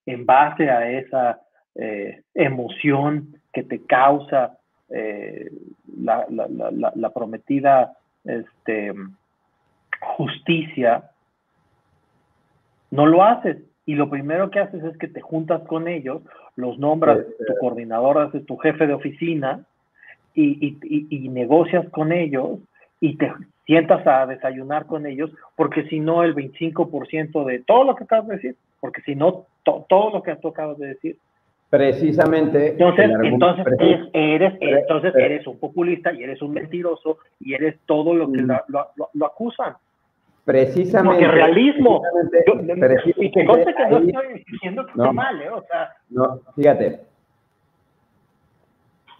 en base a esa eh, emoción que te causa eh, la, la, prometida este, justicia, no lo haces. Y lo primero que haces es que te juntas con ellos, los nombras tu coordinador, haces tu jefe de oficina y, y, negocias con ellos y te sientas a desayunar con ellos, porque si no el 25% de todo lo que acabas de decir, porque si no todo lo que tú acabas de decir. Precisamente. Entonces, entonces, eres, entonces eres un populista y eres un mentiroso y eres todo lo que mm. lo, lo acusan. Precisamente. Porque realismo. y que conste que no estoy diciendo que no, esté mal, ¿eh? O sea. No, fíjate.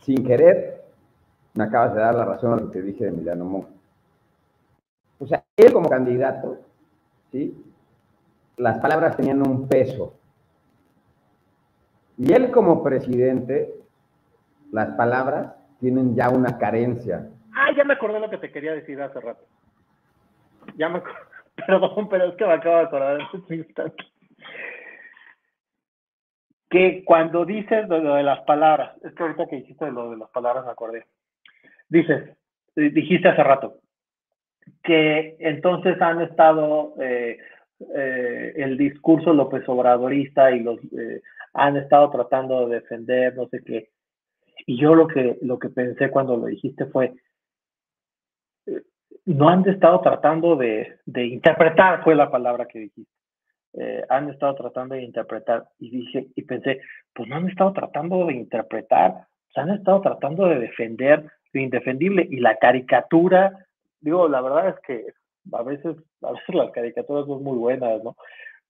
Sin querer, me acabas de dar la razón a lo que dije de Emiliano Monge. Él como candidato, ¿sí? Las palabras tenían un peso. Y él como presidente, las palabras tienen ya una carencia. Ah, ya me acordé lo que te quería decir hace rato ya me perdón, pero es que me acabo de acordar en este instante. Que cuando dices lo de las palabras, es que ahorita que dijiste lo de las palabras me acordé. Dices, eh, dijiste hace rato, que entonces han estado eh, eh, el discurso López Obradorista y los han estado tratando de defender, no sé qué. Y yo lo que, lo que pensé cuando lo dijiste fue, no han estado tratando de, interpretar, fue la palabra que dijiste. Eh, han estado tratando de interpretar y dije y pensé, pues no han estado tratando de interpretar, pues han estado tratando de defender lo indefendible y la caricatura, digo, la verdad es que a veces, a veces las caricaturas son muy buenas, ¿no?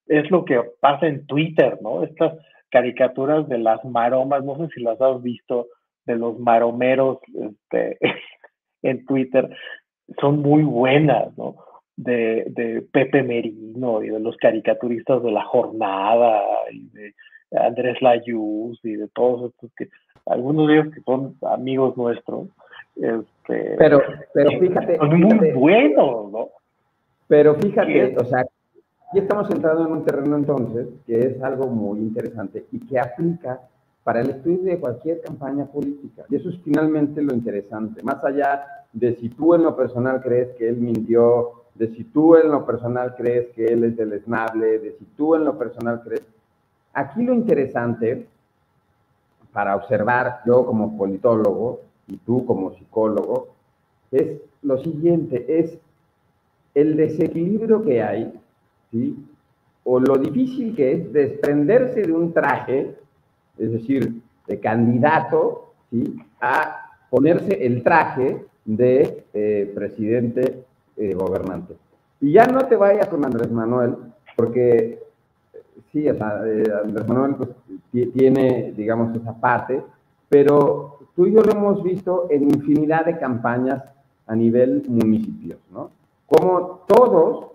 Es lo que pasa en Twitter, ¿no? Estas caricaturas de las maromas, no sé si las has visto, de los maromeros este, en Twitter, son muy buenas, ¿no? De, de, Pepe Merino y de los caricaturistas de la jornada y de Andrés Layuz y de todos estos que algunos de ellos que son amigos nuestros este, pero pero fíjate son muy buenos no pero fíjate o sea aquí estamos entrando en un terreno entonces que es algo muy interesante y que aplica para el estudio de cualquier campaña política. Y eso es finalmente lo interesante. Más allá de si tú en lo personal crees que él mintió, de si tú en lo personal crees que él es deleznable, de si tú en lo personal crees... Aquí lo interesante para observar yo como politólogo y tú como psicólogo es lo siguiente, es el desequilibrio que hay, ¿sí? o lo difícil que es desprenderse de un traje, es decir, de candidato, ¿sí? a ponerse el traje de eh, presidente eh, gobernante. Y ya no te vayas con Andrés Manuel, porque sí, eh, Andrés Manuel pues, tiene, digamos, esa parte, pero tú y yo lo hemos visto en infinidad de campañas a nivel municipio, ¿no? Como todos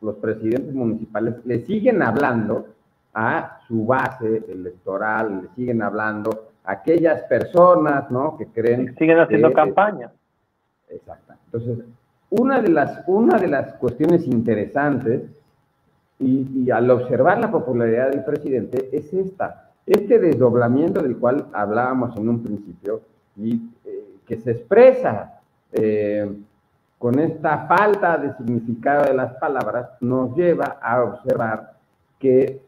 los presidentes municipales le siguen hablando a su base electoral, le siguen hablando a aquellas personas, ¿no? Que creen... Siguen haciendo campaña. Exacto. Entonces, una de las, una de las cuestiones interesantes, y, al observar la popularidad del presidente, es esta, este desdoblamiento del cual hablábamos en un principio, y eh, que se expresa eh, con esta falta de significado de las palabras, nos lleva a observar que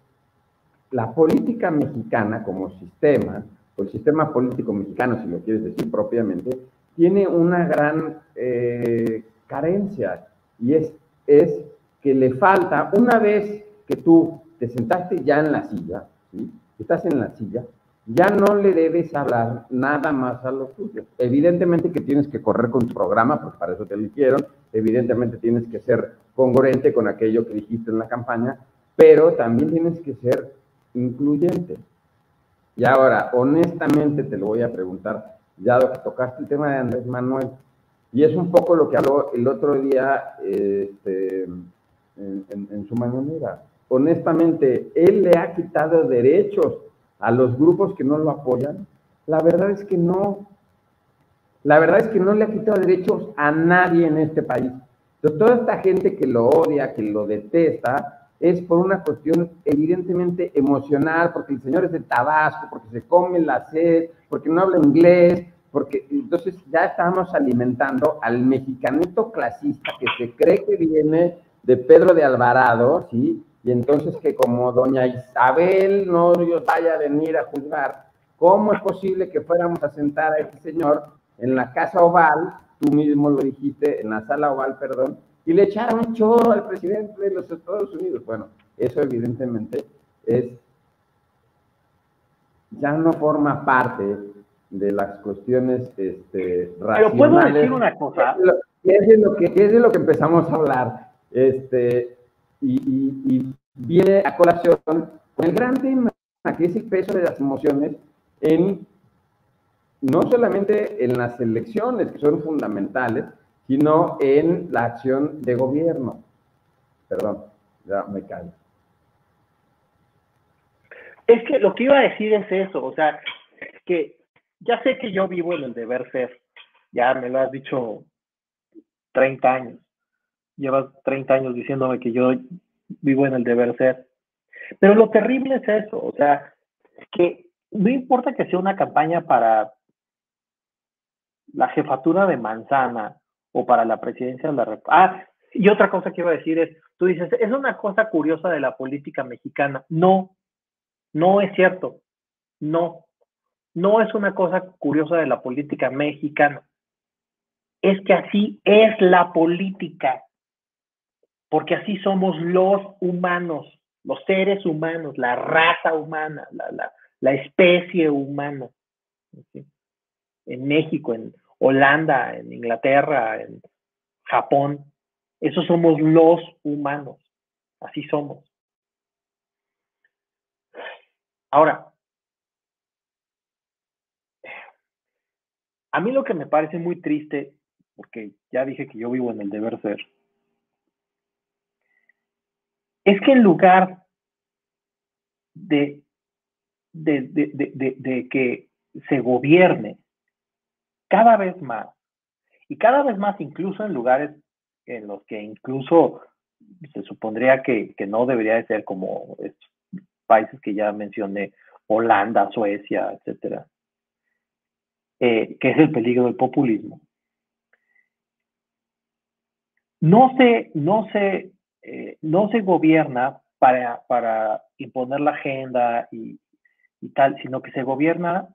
la política mexicana como sistema, o el sistema político mexicano, si lo quieres decir propiamente, tiene una gran eh, carencia y es, es que le falta, una vez que tú te sentaste ya en la silla, ¿sí? Estás en la silla, ya no le debes hablar nada más a los tuyos. Evidentemente que tienes que correr con tu programa, pues para eso te eligieron, evidentemente tienes que ser congruente con aquello que dijiste en la campaña, pero también tienes que ser incluyente. Y ahora, honestamente te lo voy a preguntar, ya que tocaste el tema de Andrés Manuel, y es un poco lo que habló el otro día este, en, en su mañanera. Honestamente, él le ha quitado derechos a los grupos que no lo apoyan? La verdad es que no. La verdad es que no le ha quitado derechos a nadie en este país. Entonces, toda esta gente que lo odia, que lo detesta, es por una cuestión evidentemente emocional, porque el señor es de Tabasco, porque se come la sed, porque no habla inglés, porque entonces ya estamos alimentando al mexicanito clasista que se cree que viene de Pedro de Alvarado, ¿sí? Y entonces que como doña Isabel no vaya a venir a juzgar, ¿cómo es posible que fuéramos a sentar a este señor en la casa oval, tú mismo lo dijiste, en la sala oval, perdón, y le echaron un chorro al presidente de los Estados Unidos? Bueno, eso evidentemente es, ya no forma parte de las cuestiones este, racionales. Pero puedo decir una cosa. Es de lo que, es de lo que empezamos a hablar. Este, y, viene a colación con el gran tema, que es el peso de las emociones en no solamente en las elecciones, que son fundamentales, sino en la acción de gobierno. Perdón, ya me callo. Es que lo que iba a decir es eso, o sea, que ya sé que yo vivo en el deber ser, ya me lo has dicho 30 años, llevas 30 años diciéndome que yo vivo en el deber ser. Pero lo terrible es eso, o sea, que no importa que sea una campaña para la jefatura de manzana o para la presidencia de la República. Ah, y otra cosa que iba a decir es, tú dices, es una cosa curiosa de la política mexicana. No, no es cierto. No, no es una cosa curiosa de la política mexicana. Es que así es la política porque así somos los humanos, los seres humanos, la raza humana, la, especie humana. En México, en Holanda, en Inglaterra, en Japón, esos somos los humanos, así somos. Ahora, a mí lo que me parece muy triste, porque ya dije que yo vivo en el deber ser, es que en lugar de, que se gobierne cada vez más, y cada vez más incluso en lugares en los que incluso se supondría que, no debería de ser como estos países que ya mencioné, Holanda, Suecia, etcétera, eh, que es el peligro del populismo. No se, no se eh, no se gobierna para, imponer la agenda y, tal, sino que se gobierna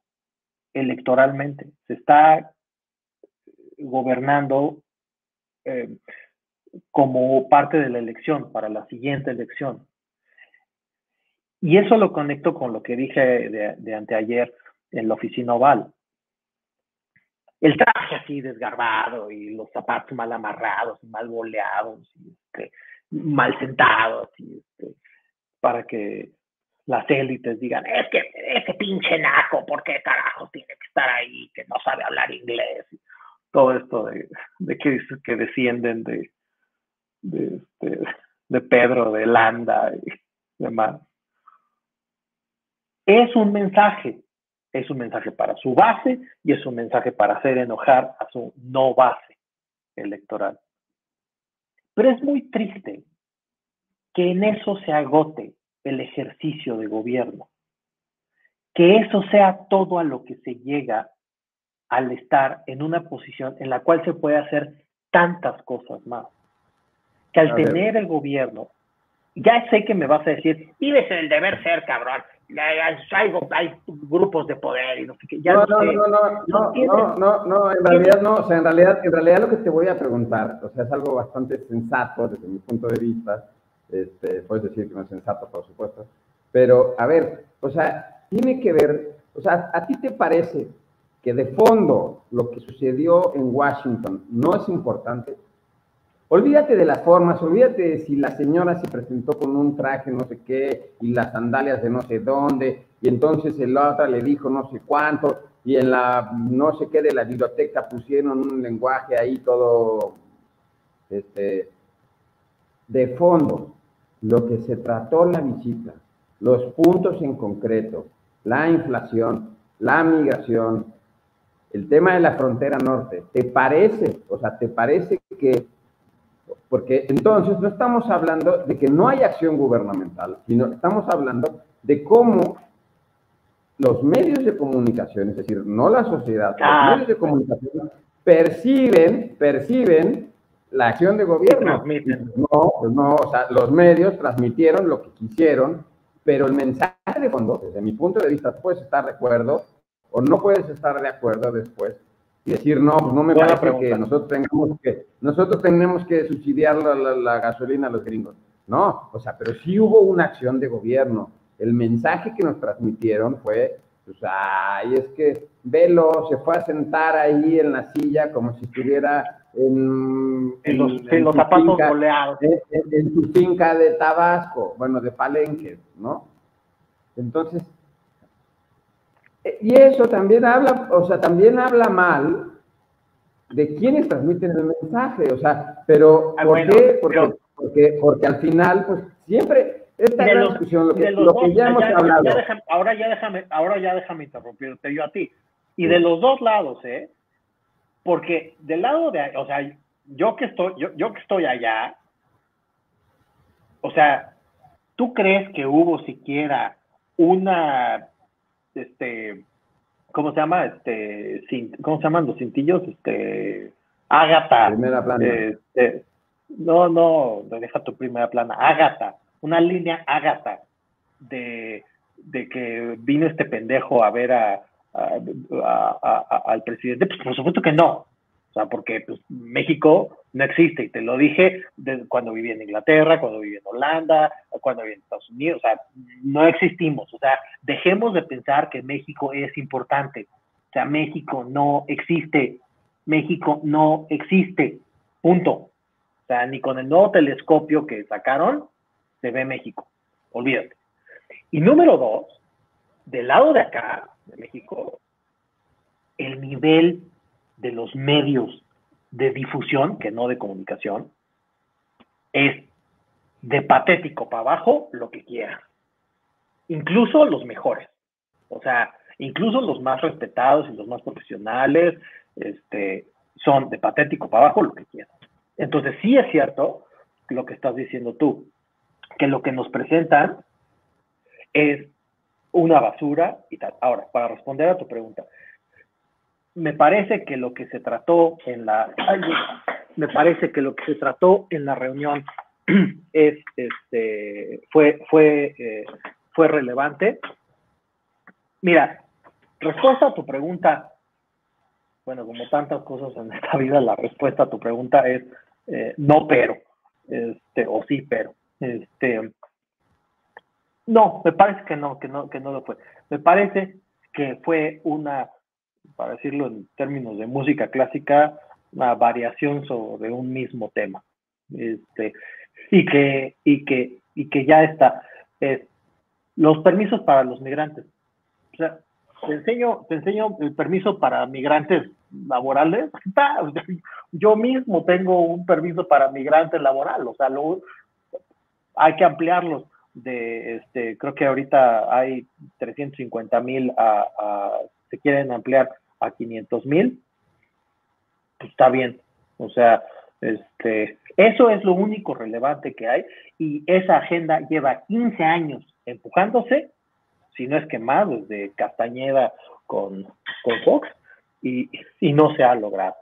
electoralmente. Se está gobernando eh, como parte de la elección, para la siguiente elección. Y eso lo conecto con lo que dije de, anteayer en la oficina oval. El traje así desgarbado y los zapatos mal amarrados mal boleados. Este, mal sentados este, para que las élites digan, es que ese pinche naco, ¿por qué carajo tiene que estar ahí, que no sabe hablar inglés? Todo esto de, de que, que descienden de, de, este, de Pedro, de Landa y demás. Es un mensaje, es un mensaje para su base y es un mensaje para hacer enojar a su no base electoral. Pero es muy triste que en eso se agote el ejercicio de gobierno, que eso sea todo a lo que se llega al estar en una posición en la cual se puede hacer tantas cosas más. Que al tener el gobierno, ya sé que me vas a decir, vives en el deber ser, cabrón, hay, grupos de poder y no sé qué. no, no, no, no, no, no, no, en realidad no, o sea, en realidad, en realidad lo que te voy a preguntar, o sea, es algo bastante sensato desde mi punto de vista, este, puedes decir que no es sensato, por supuesto, pero, a ver, o sea, tiene que ver, o sea, ¿a ti te parece que de fondo lo que sucedió en Washington no es importante? Olvídate de las formas, olvídate de si la señora se presentó con un traje no sé qué y las sandalias de no sé dónde, y entonces el otro le dijo no sé cuánto, y en la no sé qué de la biblioteca pusieron un lenguaje ahí todo este, de fondo. Lo que se trató la visita, los puntos en concreto, la inflación, la migración, el tema de la frontera norte, ¿te parece, o sea, te parece que porque entonces no estamos hablando de que no hay acción gubernamental, sino estamos hablando de cómo los medios de comunicación, es decir, no la sociedad, los ah. medios de comunicación perciben, perciben la acción de gobierno. No, pues no, o sea, los medios transmitieron lo que quisieron, pero el mensaje de fondo, desde mi punto de vista, puedes estar de acuerdo o no puedes estar de acuerdo después, y decir, no, pues no me parece que nosotros tengamos que, nosotros tenemos que subsidiar la, gasolina a los gringos. No, o sea, pero sí hubo una acción de gobierno. El mensaje que nos transmitieron fue, pues, ay, es que Velo se fue a sentar ahí en la silla como si estuviera en, en los, en los zapatos boleados. En, su finca de Tabasco, bueno, de Palenque, ¿no? Entonces, y eso también habla, o sea, también habla mal de quienes transmiten el mensaje, o sea, pero ah, ¿por qué? Porque, porque, al final, pues siempre esta gran discusión, lo que, ya hemos hablado. ahora ya déjame, ahora ya déjame interrumpirte yo a ti. Y de los dos lados, ¿eh? Porque del lado de, o sea, yo que estoy, yo, yo que estoy allá, o sea, ¿tú crees que hubo siquiera una este, ¿cómo se llama? Este, ¿cómo se llaman los cintillos? Este, Ágata. Primera plana. Este, no, no, deja tu primera plana. Ágata, una línea Ágata de, de que vino este pendejo a ver a, al presidente. Pues por supuesto que no. O sea, porque pues, México no existe, y te lo dije cuando viví en Inglaterra, cuando viví en Holanda, cuando viví en Estados Unidos, o sea, no existimos, o sea, dejemos de pensar que México es importante, o sea, México no existe, México no existe, punto. O sea, ni con el nuevo telescopio que sacaron se ve México, olvídate. Y número dos, del lado de acá, de México, el nivel de los medios de difusión, que no de comunicación, es de patético para abajo lo que quiera. Incluso los mejores. O sea, incluso los más respetados y los más profesionales este, son de patético para abajo lo que quieran. Entonces, sí es cierto lo que estás diciendo tú, que lo que nos presentan es una basura y tal. Ahora, para responder a tu pregunta, me parece que lo que se trató en la me parece que lo que se trató en la reunión es este fue fue eh, fue relevante. Mira respuesta a tu pregunta bueno como tantas cosas en esta vida la respuesta a tu pregunta es eh, no pero este o sí pero este no me parece que no que no que no lo fue. Me parece que fue una para decirlo en términos de música clásica, una variación sobre un mismo tema. Este, y que, y que, y que ya está. los permisos para los migrantes. O sea, te enseño, te enseño el permiso para migrantes laborales. Yo mismo tengo un permiso para migrantes laboral, o sea, lo, hay que ampliarlos de, este, creo que ahorita hay 350 mil a, se quieren ampliar a 500 mil, pues está bien. O sea, este, eso es lo único relevante que hay y esa agenda lleva 15 años empujándose, si no es que más, desde Castañeda con, con Fox, y, no se ha logrado.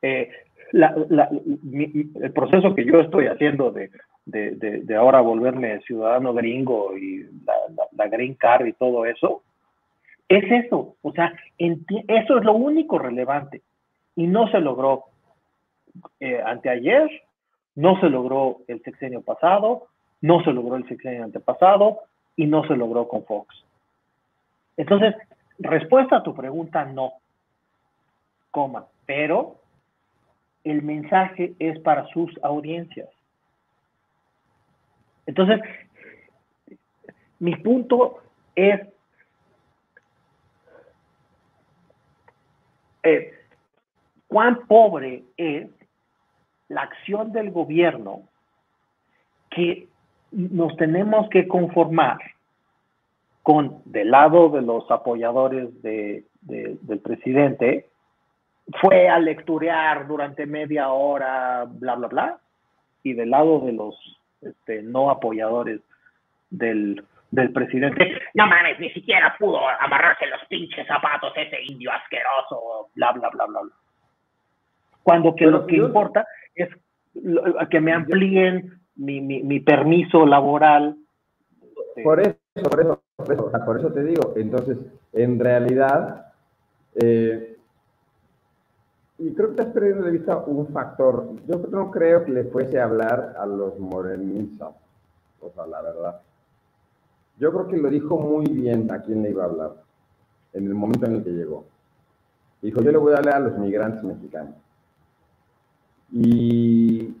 Eh, el proceso que yo estoy haciendo de, de, ahora volverme ciudadano gringo y la, green card y todo eso, es eso. O sea, eso es lo único relevante. Y no se logró eh, anteayer, no se logró el sexenio pasado, no se logró el sexenio antepasado y no se logró con Fox. Entonces, respuesta a tu pregunta, no. Coma, pero el mensaje es para sus audiencias. Entonces, mi punto es, eh, cuán pobre es la acción del gobierno que nos tenemos que conformar con del lado de los apoyadores del presidente, fue a lecturear durante media hora, bla, bla, bla, y del lado de los este, no apoyadores del, presidente, no mames, ni siquiera pudo amarrarse los pinches zapatos ese indio asqueroso, bla, bla, bla, bla, bla. Cuando que lo que importa es que me amplíen mi, mi, permiso laboral. Por eso, por eso, por eso, te digo, entonces, en realidad, eh, y creo que estás perdiendo de vista un factor. Yo no creo que le fuese a hablar a los morenistas, o sea, la verdad. Yo creo que lo dijo muy bien a quién le iba a hablar en el momento en el que llegó. Dijo, yo le voy a hablar a los migrantes mexicanos. Y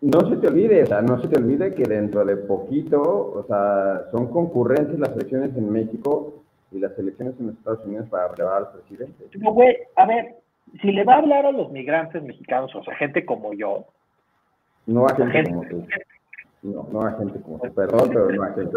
no se te olvide, o sea, no se te olvide que dentro de poquito, o sea, son concurrentes las elecciones en México y las elecciones en Estados Unidos para relevar al presidente. No, güey, a ver, si le va a hablar a los migrantes mexicanos, o sea, gente como yo. No a gente, como tú. No, no a gente como tú, perdón, pero no a gente.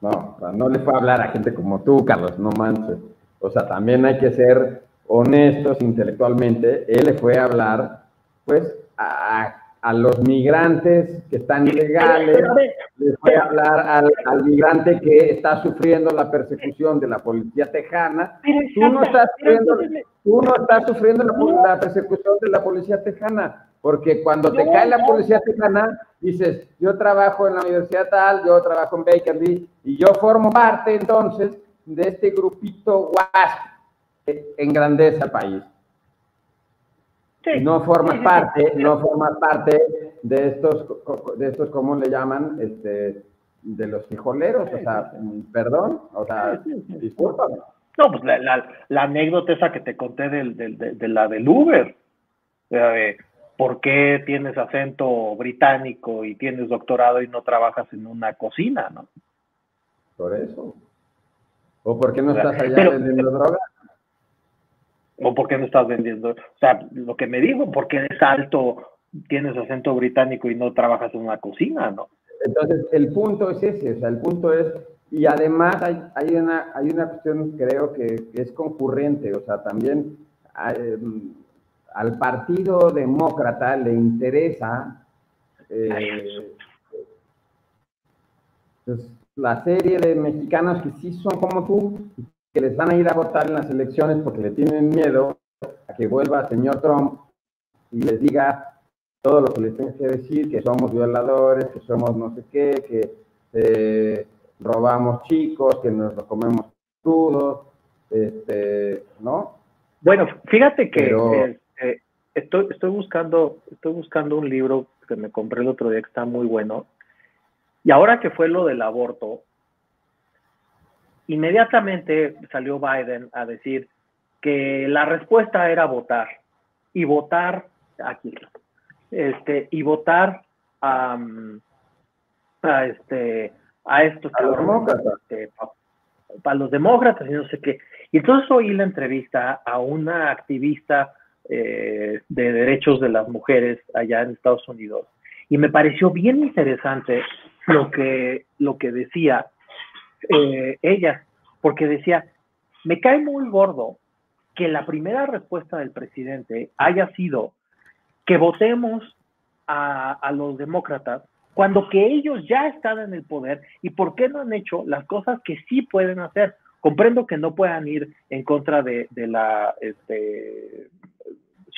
No, o sea, no le fue a hablar a gente como tú, Carlos, no manches. O sea, también hay que ser honestos intelectualmente. Él le fue a hablar, pues, a a los migrantes que están ilegales, les voy a hablar al, migrante que está sufriendo la persecución de la policía tejana. Tú no estás sufriendo, tú no estás sufriendo la, persecución de la policía tejana, porque cuando te cae la policía tejana, dices, yo trabajo en la universidad tal, yo trabajo en Baker y yo formo parte entonces de este grupito WASP que engrandece al país. No formas parte, no formas parte de estos, de estos, ¿cómo le llaman? Este, de los frijoleros, o sea, perdón, o sea, discúlpame. No, pues la, anécdota esa que te conté del, de, la del Uber, de por qué tienes acento británico y tienes doctorado y no trabajas en una cocina, ¿no? Por eso. ¿O por qué no estás allá vendiendo drogas? o por qué no estás vendiendo. O sea, lo que me digo, porque eres alto, tienes acento británico y no trabajas en una cocina, ¿no? Entonces, el punto es ese, o sea, el punto es, y además hay, hay, una, hay una cuestión, creo que, es concurrente, o sea, también em, al Partido Demócrata le interesa eh, pues, la serie de mexicanos que sí son como tú, que les van a ir a votar en las elecciones porque le tienen miedo a que vuelva el señor Trump y les diga todo lo que les tenga que decir, que somos violadores, que somos no sé qué, que eh, robamos chicos, que nos lo comemos crudos, este, ¿no? Bueno, fíjate que estoy, estoy, buscando, estoy buscando un libro que me compré el otro día que está muy bueno. Y ahora que fue lo del aborto, inmediatamente salió Biden a decir que la respuesta era votar y votar aquí este y votar a, a este a estos a los demócratas. Este, para los demócratas y no sé qué y entonces oí la entrevista a una activista eh, de derechos de las mujeres allá en Estados Unidos y me pareció bien interesante lo que lo que decía eh, ella, porque decía, me cae muy gordo que la primera respuesta del presidente haya sido que votemos a, los demócratas cuando que ellos ya están en el poder y por qué no han hecho las cosas que sí pueden hacer. Comprendo que no puedan ir en contra de, la este,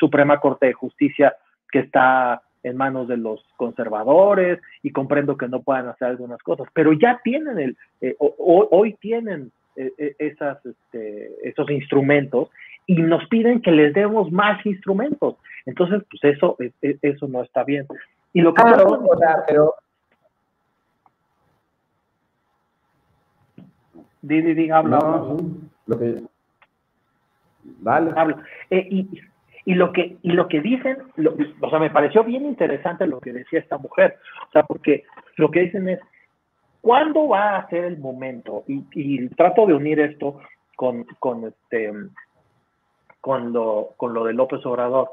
Suprema Corte de Justicia que está en manos de los conservadores y comprendo que no puedan hacer algunas cosas, pero ya tienen el, eh, hoy tienen eh, eh, esas, este, esos instrumentos y nos piden que les demos más instrumentos. Entonces, pues eso, eso no está bien. Y lo que claro, pero Di, di, di, habla. No, lo que... Vale. Habla. Eh, y, y, lo que, y lo que dicen, o sea, me pareció bien interesante lo que decía esta mujer. O sea, porque lo que dicen es, ¿cuándo va a ser el momento? Y, y trato de unir esto con, con, este, con, lo, con lo de López Obrador.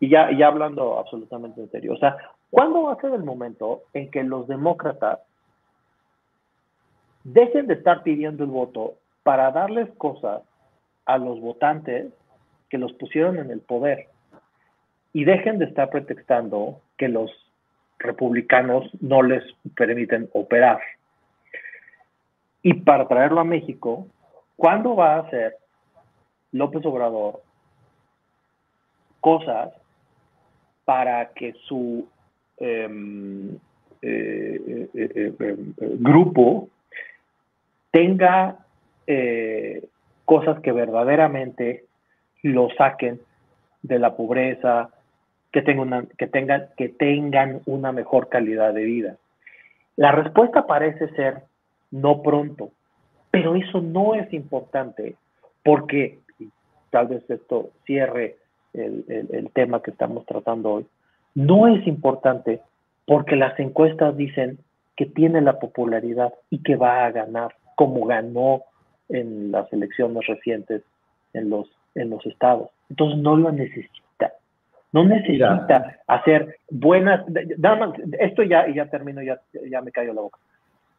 Y ya, ya hablando absolutamente en serio, o sea, ¿cuándo va a ser el momento en que los demócratas dejen de estar pidiendo el voto para darles cosas a los votantes que los pusieron en el poder y dejen de estar pretextando que los republicanos no les permiten operar. Y para traerlo a México, ¿cuándo va a hacer López Obrador cosas para que su em, eh, eh, eh, grupo tenga eh, cosas que verdaderamente lo saquen de la pobreza, que, tengan que, tengan, que tengan una mejor calidad de vida. La respuesta parece ser no pronto, pero eso no es importante porque, tal vez esto cierre el, el tema que estamos tratando hoy, no es importante porque las encuestas dicen que tiene la popularidad y que va a ganar como ganó en las elecciones recientes en los, en los estados. Entonces no lo necesita. No necesita hacer buenas, esto ya, ya termino, ya, ya me cayó la boca.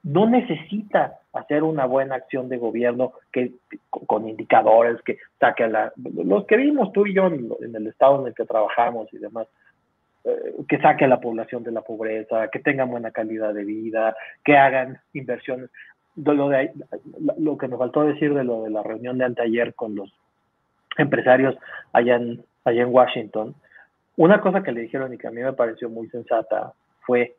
No necesita hacer una buena acción de gobierno que con indicadores que saque a la, los que vimos tú y yo en, el estado en el que trabajamos y demás, eh, que saque a la población de la pobreza, que tengan buena calidad de vida, que hagan inversiones lo, de, lo que me faltó decir de lo de la reunión de anteayer con los empresarios allá en, allá en Washington, una cosa que le dijeron y que a mí me pareció muy sensata fue,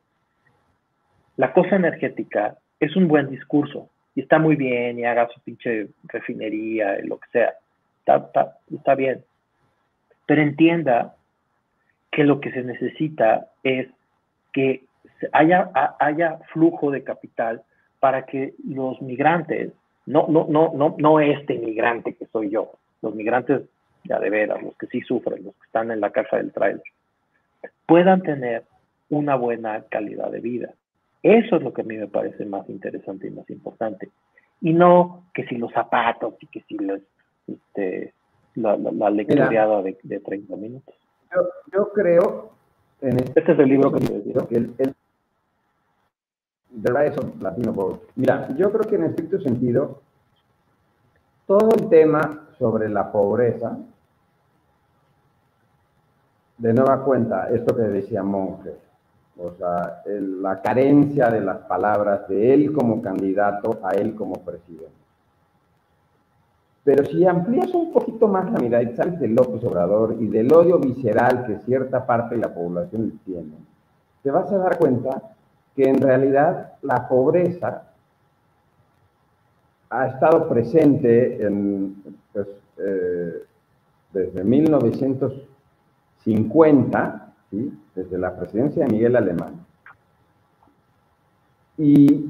la cosa energética es un buen discurso y está muy bien y haga su pinche refinería lo que sea, está, está bien, pero entienda que lo que se necesita es que haya, haya flujo de capital para que los migrantes, no, no, no, no, no este migrante que soy yo, los migrantes ya de veras, los que sí sufren, los que están en la caja del trailer, puedan tener una buena calidad de vida. Eso es lo que a mí me parece más interesante y más importante. Y no que si los zapatos y que si los, este, la, la, de, de, 30 minutos. Yo, creo... En este, este, es el libro que te decía. el, The Rise of Latino Vote. Mira, yo creo que en estricto sentido, todo el tema sobre la pobreza, de nueva cuenta, esto que decía Monge, o sea, la carencia de las palabras de él como candidato a él como presidente. Pero si amplías un poquito más la mirada y sales del López Obrador y del odio visceral que cierta parte de la población tiene, te vas a dar cuenta que en realidad la pobreza ha estado presente en, pues, eh, desde 1950, desde la presidencia de Miguel Alemán, y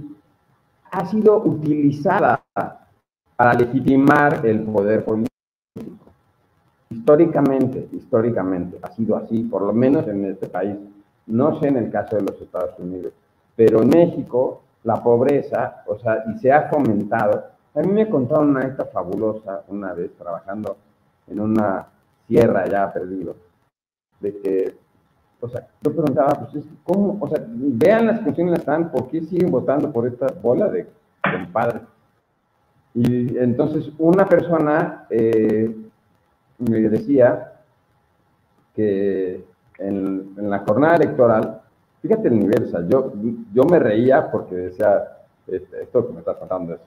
ha sido utilizada para legitimar el poder político. Históricamente, históricamente ha sido así, por lo menos en este país. No sé en el caso de los Estados Unidos. Pero en México, la pobreza, o sea, y se ha fomentado. A mí me contaron una esta fabulosa una vez trabajando en una sierra ya perdido, de que, o sea, yo preguntaba, pues, ¿cómo? O sea, vean las cuestiones están, ¿por qué siguen votando por esta bola de compadre? Y entonces una persona eh, me decía que en, en, la jornada electoral Fíjate el nivel, o sea, yo, yo me reía porque decía, esto que me estás contando es,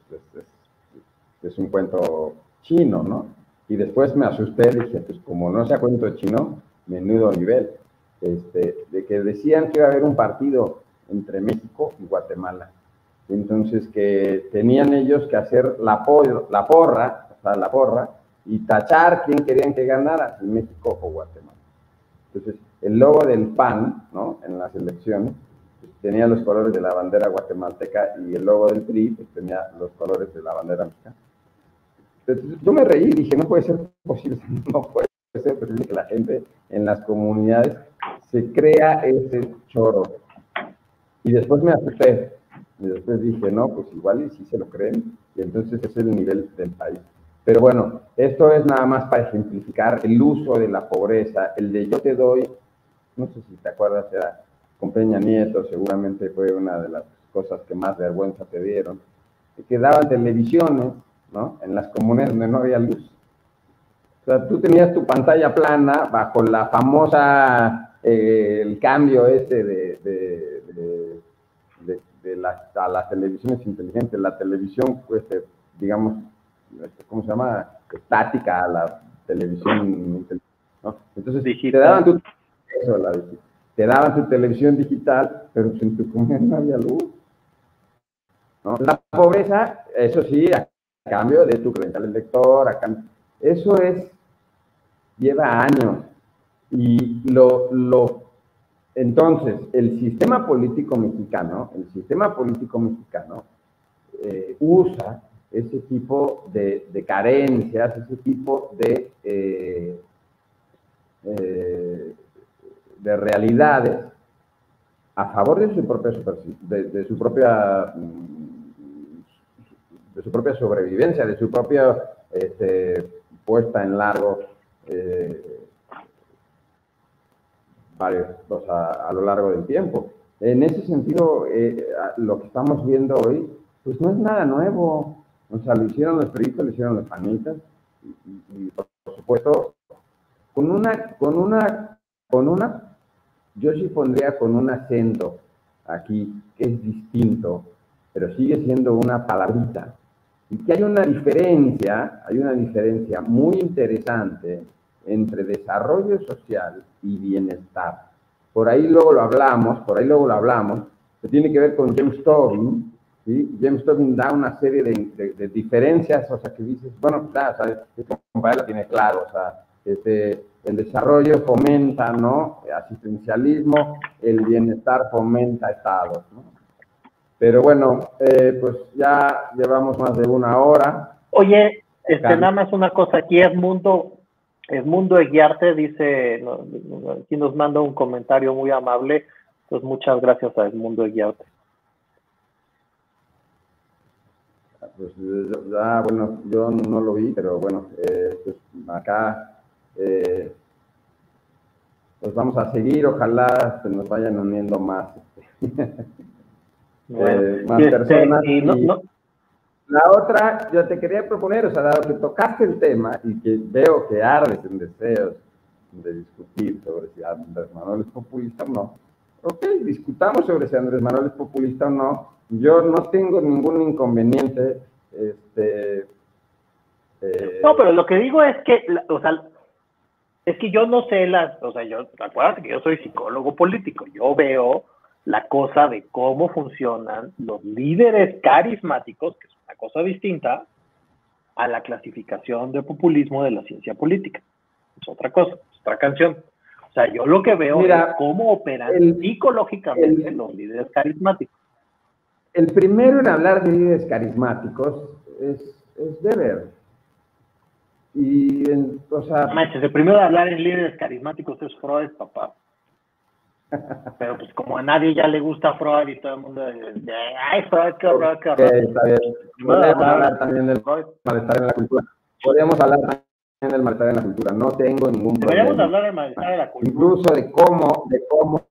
es, un cuento chino, ¿no? Y después me asusté, dije, pues como no sea cuento chino, menudo nivel. Este, de que decían que iba a haber un partido entre México y Guatemala. Entonces que tenían ellos que hacer la, la porra, o sea, la porra, y tachar quién querían que ganara, México o Guatemala. Entonces, el logo del PAN, ¿no? En las elecciones, pues, tenía los colores de la bandera guatemalteca y el logo del PRI pues, tenía los colores de la bandera mexicana. Yo me reí y dije, no puede ser posible, no puede ser posible que la gente en las comunidades se crea ese choro. Y después me asusté. Y después dije, no, pues igual y si se lo creen. Y entonces ese es el nivel del país. Pero bueno, esto es nada más para ejemplificar el uso de la pobreza, el de yo te doy, no sé si te acuerdas, era con Peña Nieto, seguramente fue una de las cosas que más vergüenza te dieron, que daban televisiones, ¿no? En las comunidades donde no había luz. O sea, tú tenías tu pantalla plana bajo la famosa, eh, el cambio ese de, de, de, de las, a las televisiones inteligentes, la televisión, pues, digamos, este, ¿cómo se llama? Estática a la televisión. ¿no? Entonces, te daban tu, te daban tu televisión digital, pero en tu comunidad no había luz. La pobreza, eso sí, a cambio de tu credencial lector, a eso es, lleva años. Y lo, lo, entonces, el sistema político mexicano, el sistema político mexicano eh, usa ese tipo de, carencias, ese tipo de, eh, eh, de realidades a favor de su propia de, su propia de su propia sobrevivencia, de su propia este, puesta en largo eh, a, lo largo del tiempo. En ese sentido, lo que estamos viendo hoy, pues no es nada nuevo. O sea, lo hicieron los peritos, lo hicieron los panitas, y, por supuesto, con una, con una, con una, yo sí pondría con un acento aquí, que es distinto, pero sigue siendo una palabrita. Y que hay una diferencia, hay una diferencia muy interesante entre desarrollo social y bienestar. Por ahí luego lo hablamos, por ahí luego lo hablamos, que tiene que ver con James Tobin, ¿sí? James Tobin da una serie de, diferencias, o sea, que dices, bueno, claro, o sea, este tiene claro, o sea, este, el desarrollo fomenta, ¿no? Asistencialismo, el bienestar fomenta estados, ¿no? Pero bueno, eh, pues ya llevamos más de una hora. Oye, este, nada más una cosa, aquí es Mundo, es Mundo Guiarte, dice, aquí nos manda un comentario muy amable, pues muchas gracias a Edmundo Guiarte. pues, ah, bueno, yo no lo vi, pero bueno, eh, pues acá, eh, pues vamos a seguir, ojalá se nos vayan uniendo más, eh, más este, personas. La otra, yo te quería proponer, o sea, dado que tocaste el tema y que veo que ardes en deseos de discutir sobre si Andrés Manuel es populista o no, ok, discutamos sobre si Andrés Manuel es populista o no, yo no tengo ningún inconveniente. Este, eh, no, pero lo que digo es que, o sea, es que yo no sé las, o sea, yo, acuérdate que yo soy psicólogo político, yo veo la cosa de cómo funcionan los líderes carismáticos, que es una cosa distinta a la clasificación de populismo de la ciencia política. Es otra cosa, es otra canción. O sea, yo lo que veo es cómo operan psicológicamente los líderes carismáticos. El primero en hablar de líderes carismáticos es, es Weber. Y, en, o sea... Manches, el primero en hablar en líderes carismáticos es Freud, papá. Pero pues como a nadie ya le gusta Freud y todo el mundo dice, ay, Freud, qué horror, qué horror. está bien. Podríamos hablar también del malestar en la cultura. Podríamos hablar también del malestar en la cultura. No tengo ningún problema. Podríamos hablar del malestar en la cultura. Incluso de cómo, de cómo,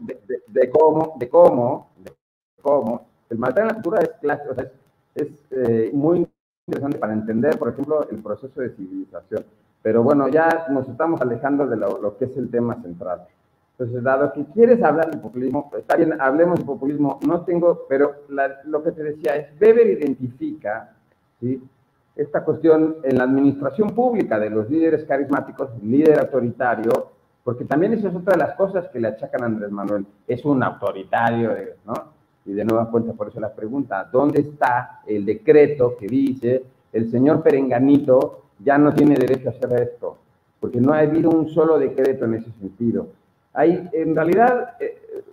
de, de cómo, de cómo, de cómo el maltrato en la cultura es, es, eh, muy interesante para entender, por ejemplo, el proceso de civilización. Pero bueno, ya nos estamos alejando de lo, que es el tema central. Entonces, dado que quieres hablar de populismo, está bien, hablemos de populismo. No tengo, pero lo que te decía es, Weber identifica ¿sí? esta cuestión en la administración pública de los líderes carismáticos, líder autoritario, porque también esa es otra de las cosas que le achacan a Andrés Manuel, es un autoritario, ¿no? Y de nueva cuenta, por eso la pregunta, ¿dónde está el decreto que dice el señor Perenganito ya no tiene derecho a hacer esto? Porque no ha habido un solo decreto en ese sentido. Hay, en realidad, eh,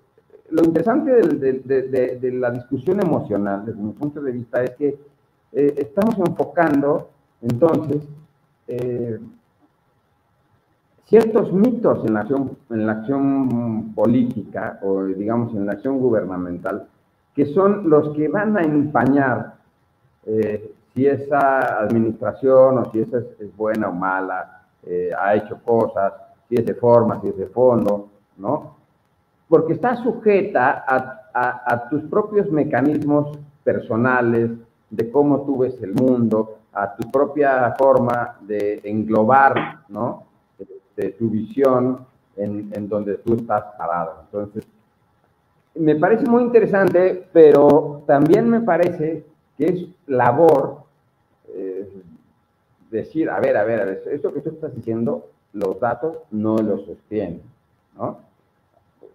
lo interesante de, la discusión emocional, desde mi punto de vista, es que eh, estamos enfocando, entonces, eh, ciertos mitos en la, acción, en la acción política o, digamos, en la acción gubernamental, que son los que van a empañar eh, si esa administración o si esa es, buena o mala, ha hecho cosas, si es de forma, si es de fondo, ¿no? porque está sujeta a, tus propios mecanismos personales de cómo tú ves el mundo, a tu propia forma de englobar, ¿no? De, tu visión en, donde tú estás parado. Entonces, me parece muy interesante, pero también me parece que es labor eh, decir, a ver, a ver, a ver, esto que tú estás diciendo, los datos no lo sostienen, ¿no?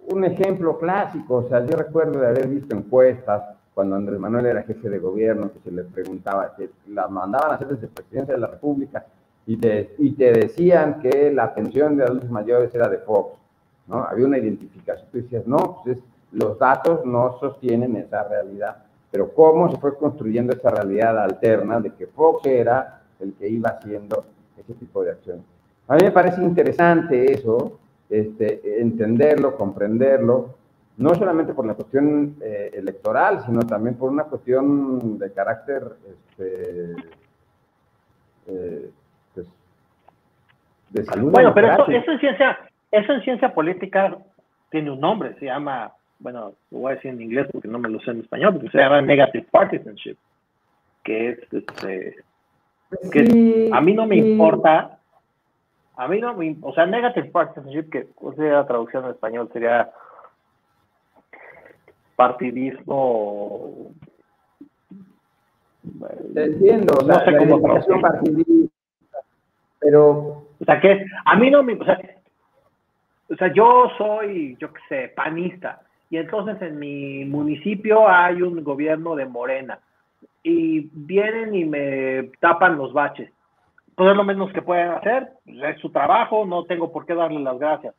un ejemplo clásico, o sea, yo recuerdo de haber visto encuestas cuando Andrés Manuel era jefe de gobierno, que se le preguntaba, que las mandaban a hacer desde presidencia de la República, y te, y te decían que la pensión de adultos mayores era de Fox, ¿no? Había una identificación, tú decías, no, pues los datos no sostienen esa realidad, pero cómo se fue construyendo esa realidad alterna de que Fox era el que iba haciendo ese tipo de acciones. A mí me parece interesante eso, este, entenderlo, comprenderlo, no solamente por la cuestión eh, electoral, sino también por una cuestión de carácter este, eh, pues, de salud. Bueno, pero eso, en ciencia, eso en ciencia política tiene un nombre, se llama, bueno, lo voy a decir en inglés porque no me lo sé en español, porque se llama negative partisanship, que es, este, que a mí no me importa a mí no me, o sea, negative partisanship, que sería la traducción en español, sería partidismo. entiendo, no sé cómo partidista, pero. O sea, que a mí no me. O sea, o sea, yo soy, yo qué sé, panista, y entonces en mi municipio hay un gobierno de Morena, y vienen y me tapan los baches pues es lo menos que pueden hacer, es su trabajo, no tengo por qué darle las gracias.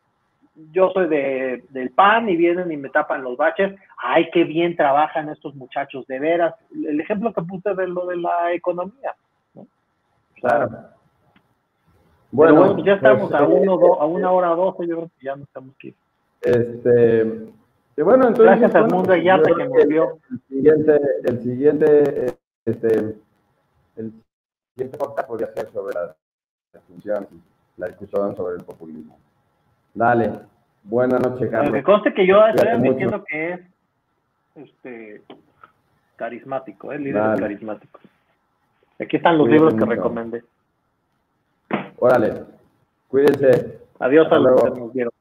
Yo soy de, del PAN y vienen y me tapan los baches. Ay, qué bien trabajan estos muchachos, de veras. El ejemplo que puse de lo de la economía. Claro. Bueno, bueno pues ya estamos pues, a, uno, eh, a una hora doce, yo creo que ya no estamos aquí. Este, bueno, entonces, Gracias al mundo ya que me vio. El siguiente, el siguiente, este, el siguiente podcast podría ser sobre la discusión, la discusión sobre el populismo. Dale. Buenas noches, Carlos. Me conste que yo estoy admitiendo que es este carismático, ¿eh? líder carismático. Aquí están los libros que recomendé. Órale. Cuídense. Adiós a los que nos vieron.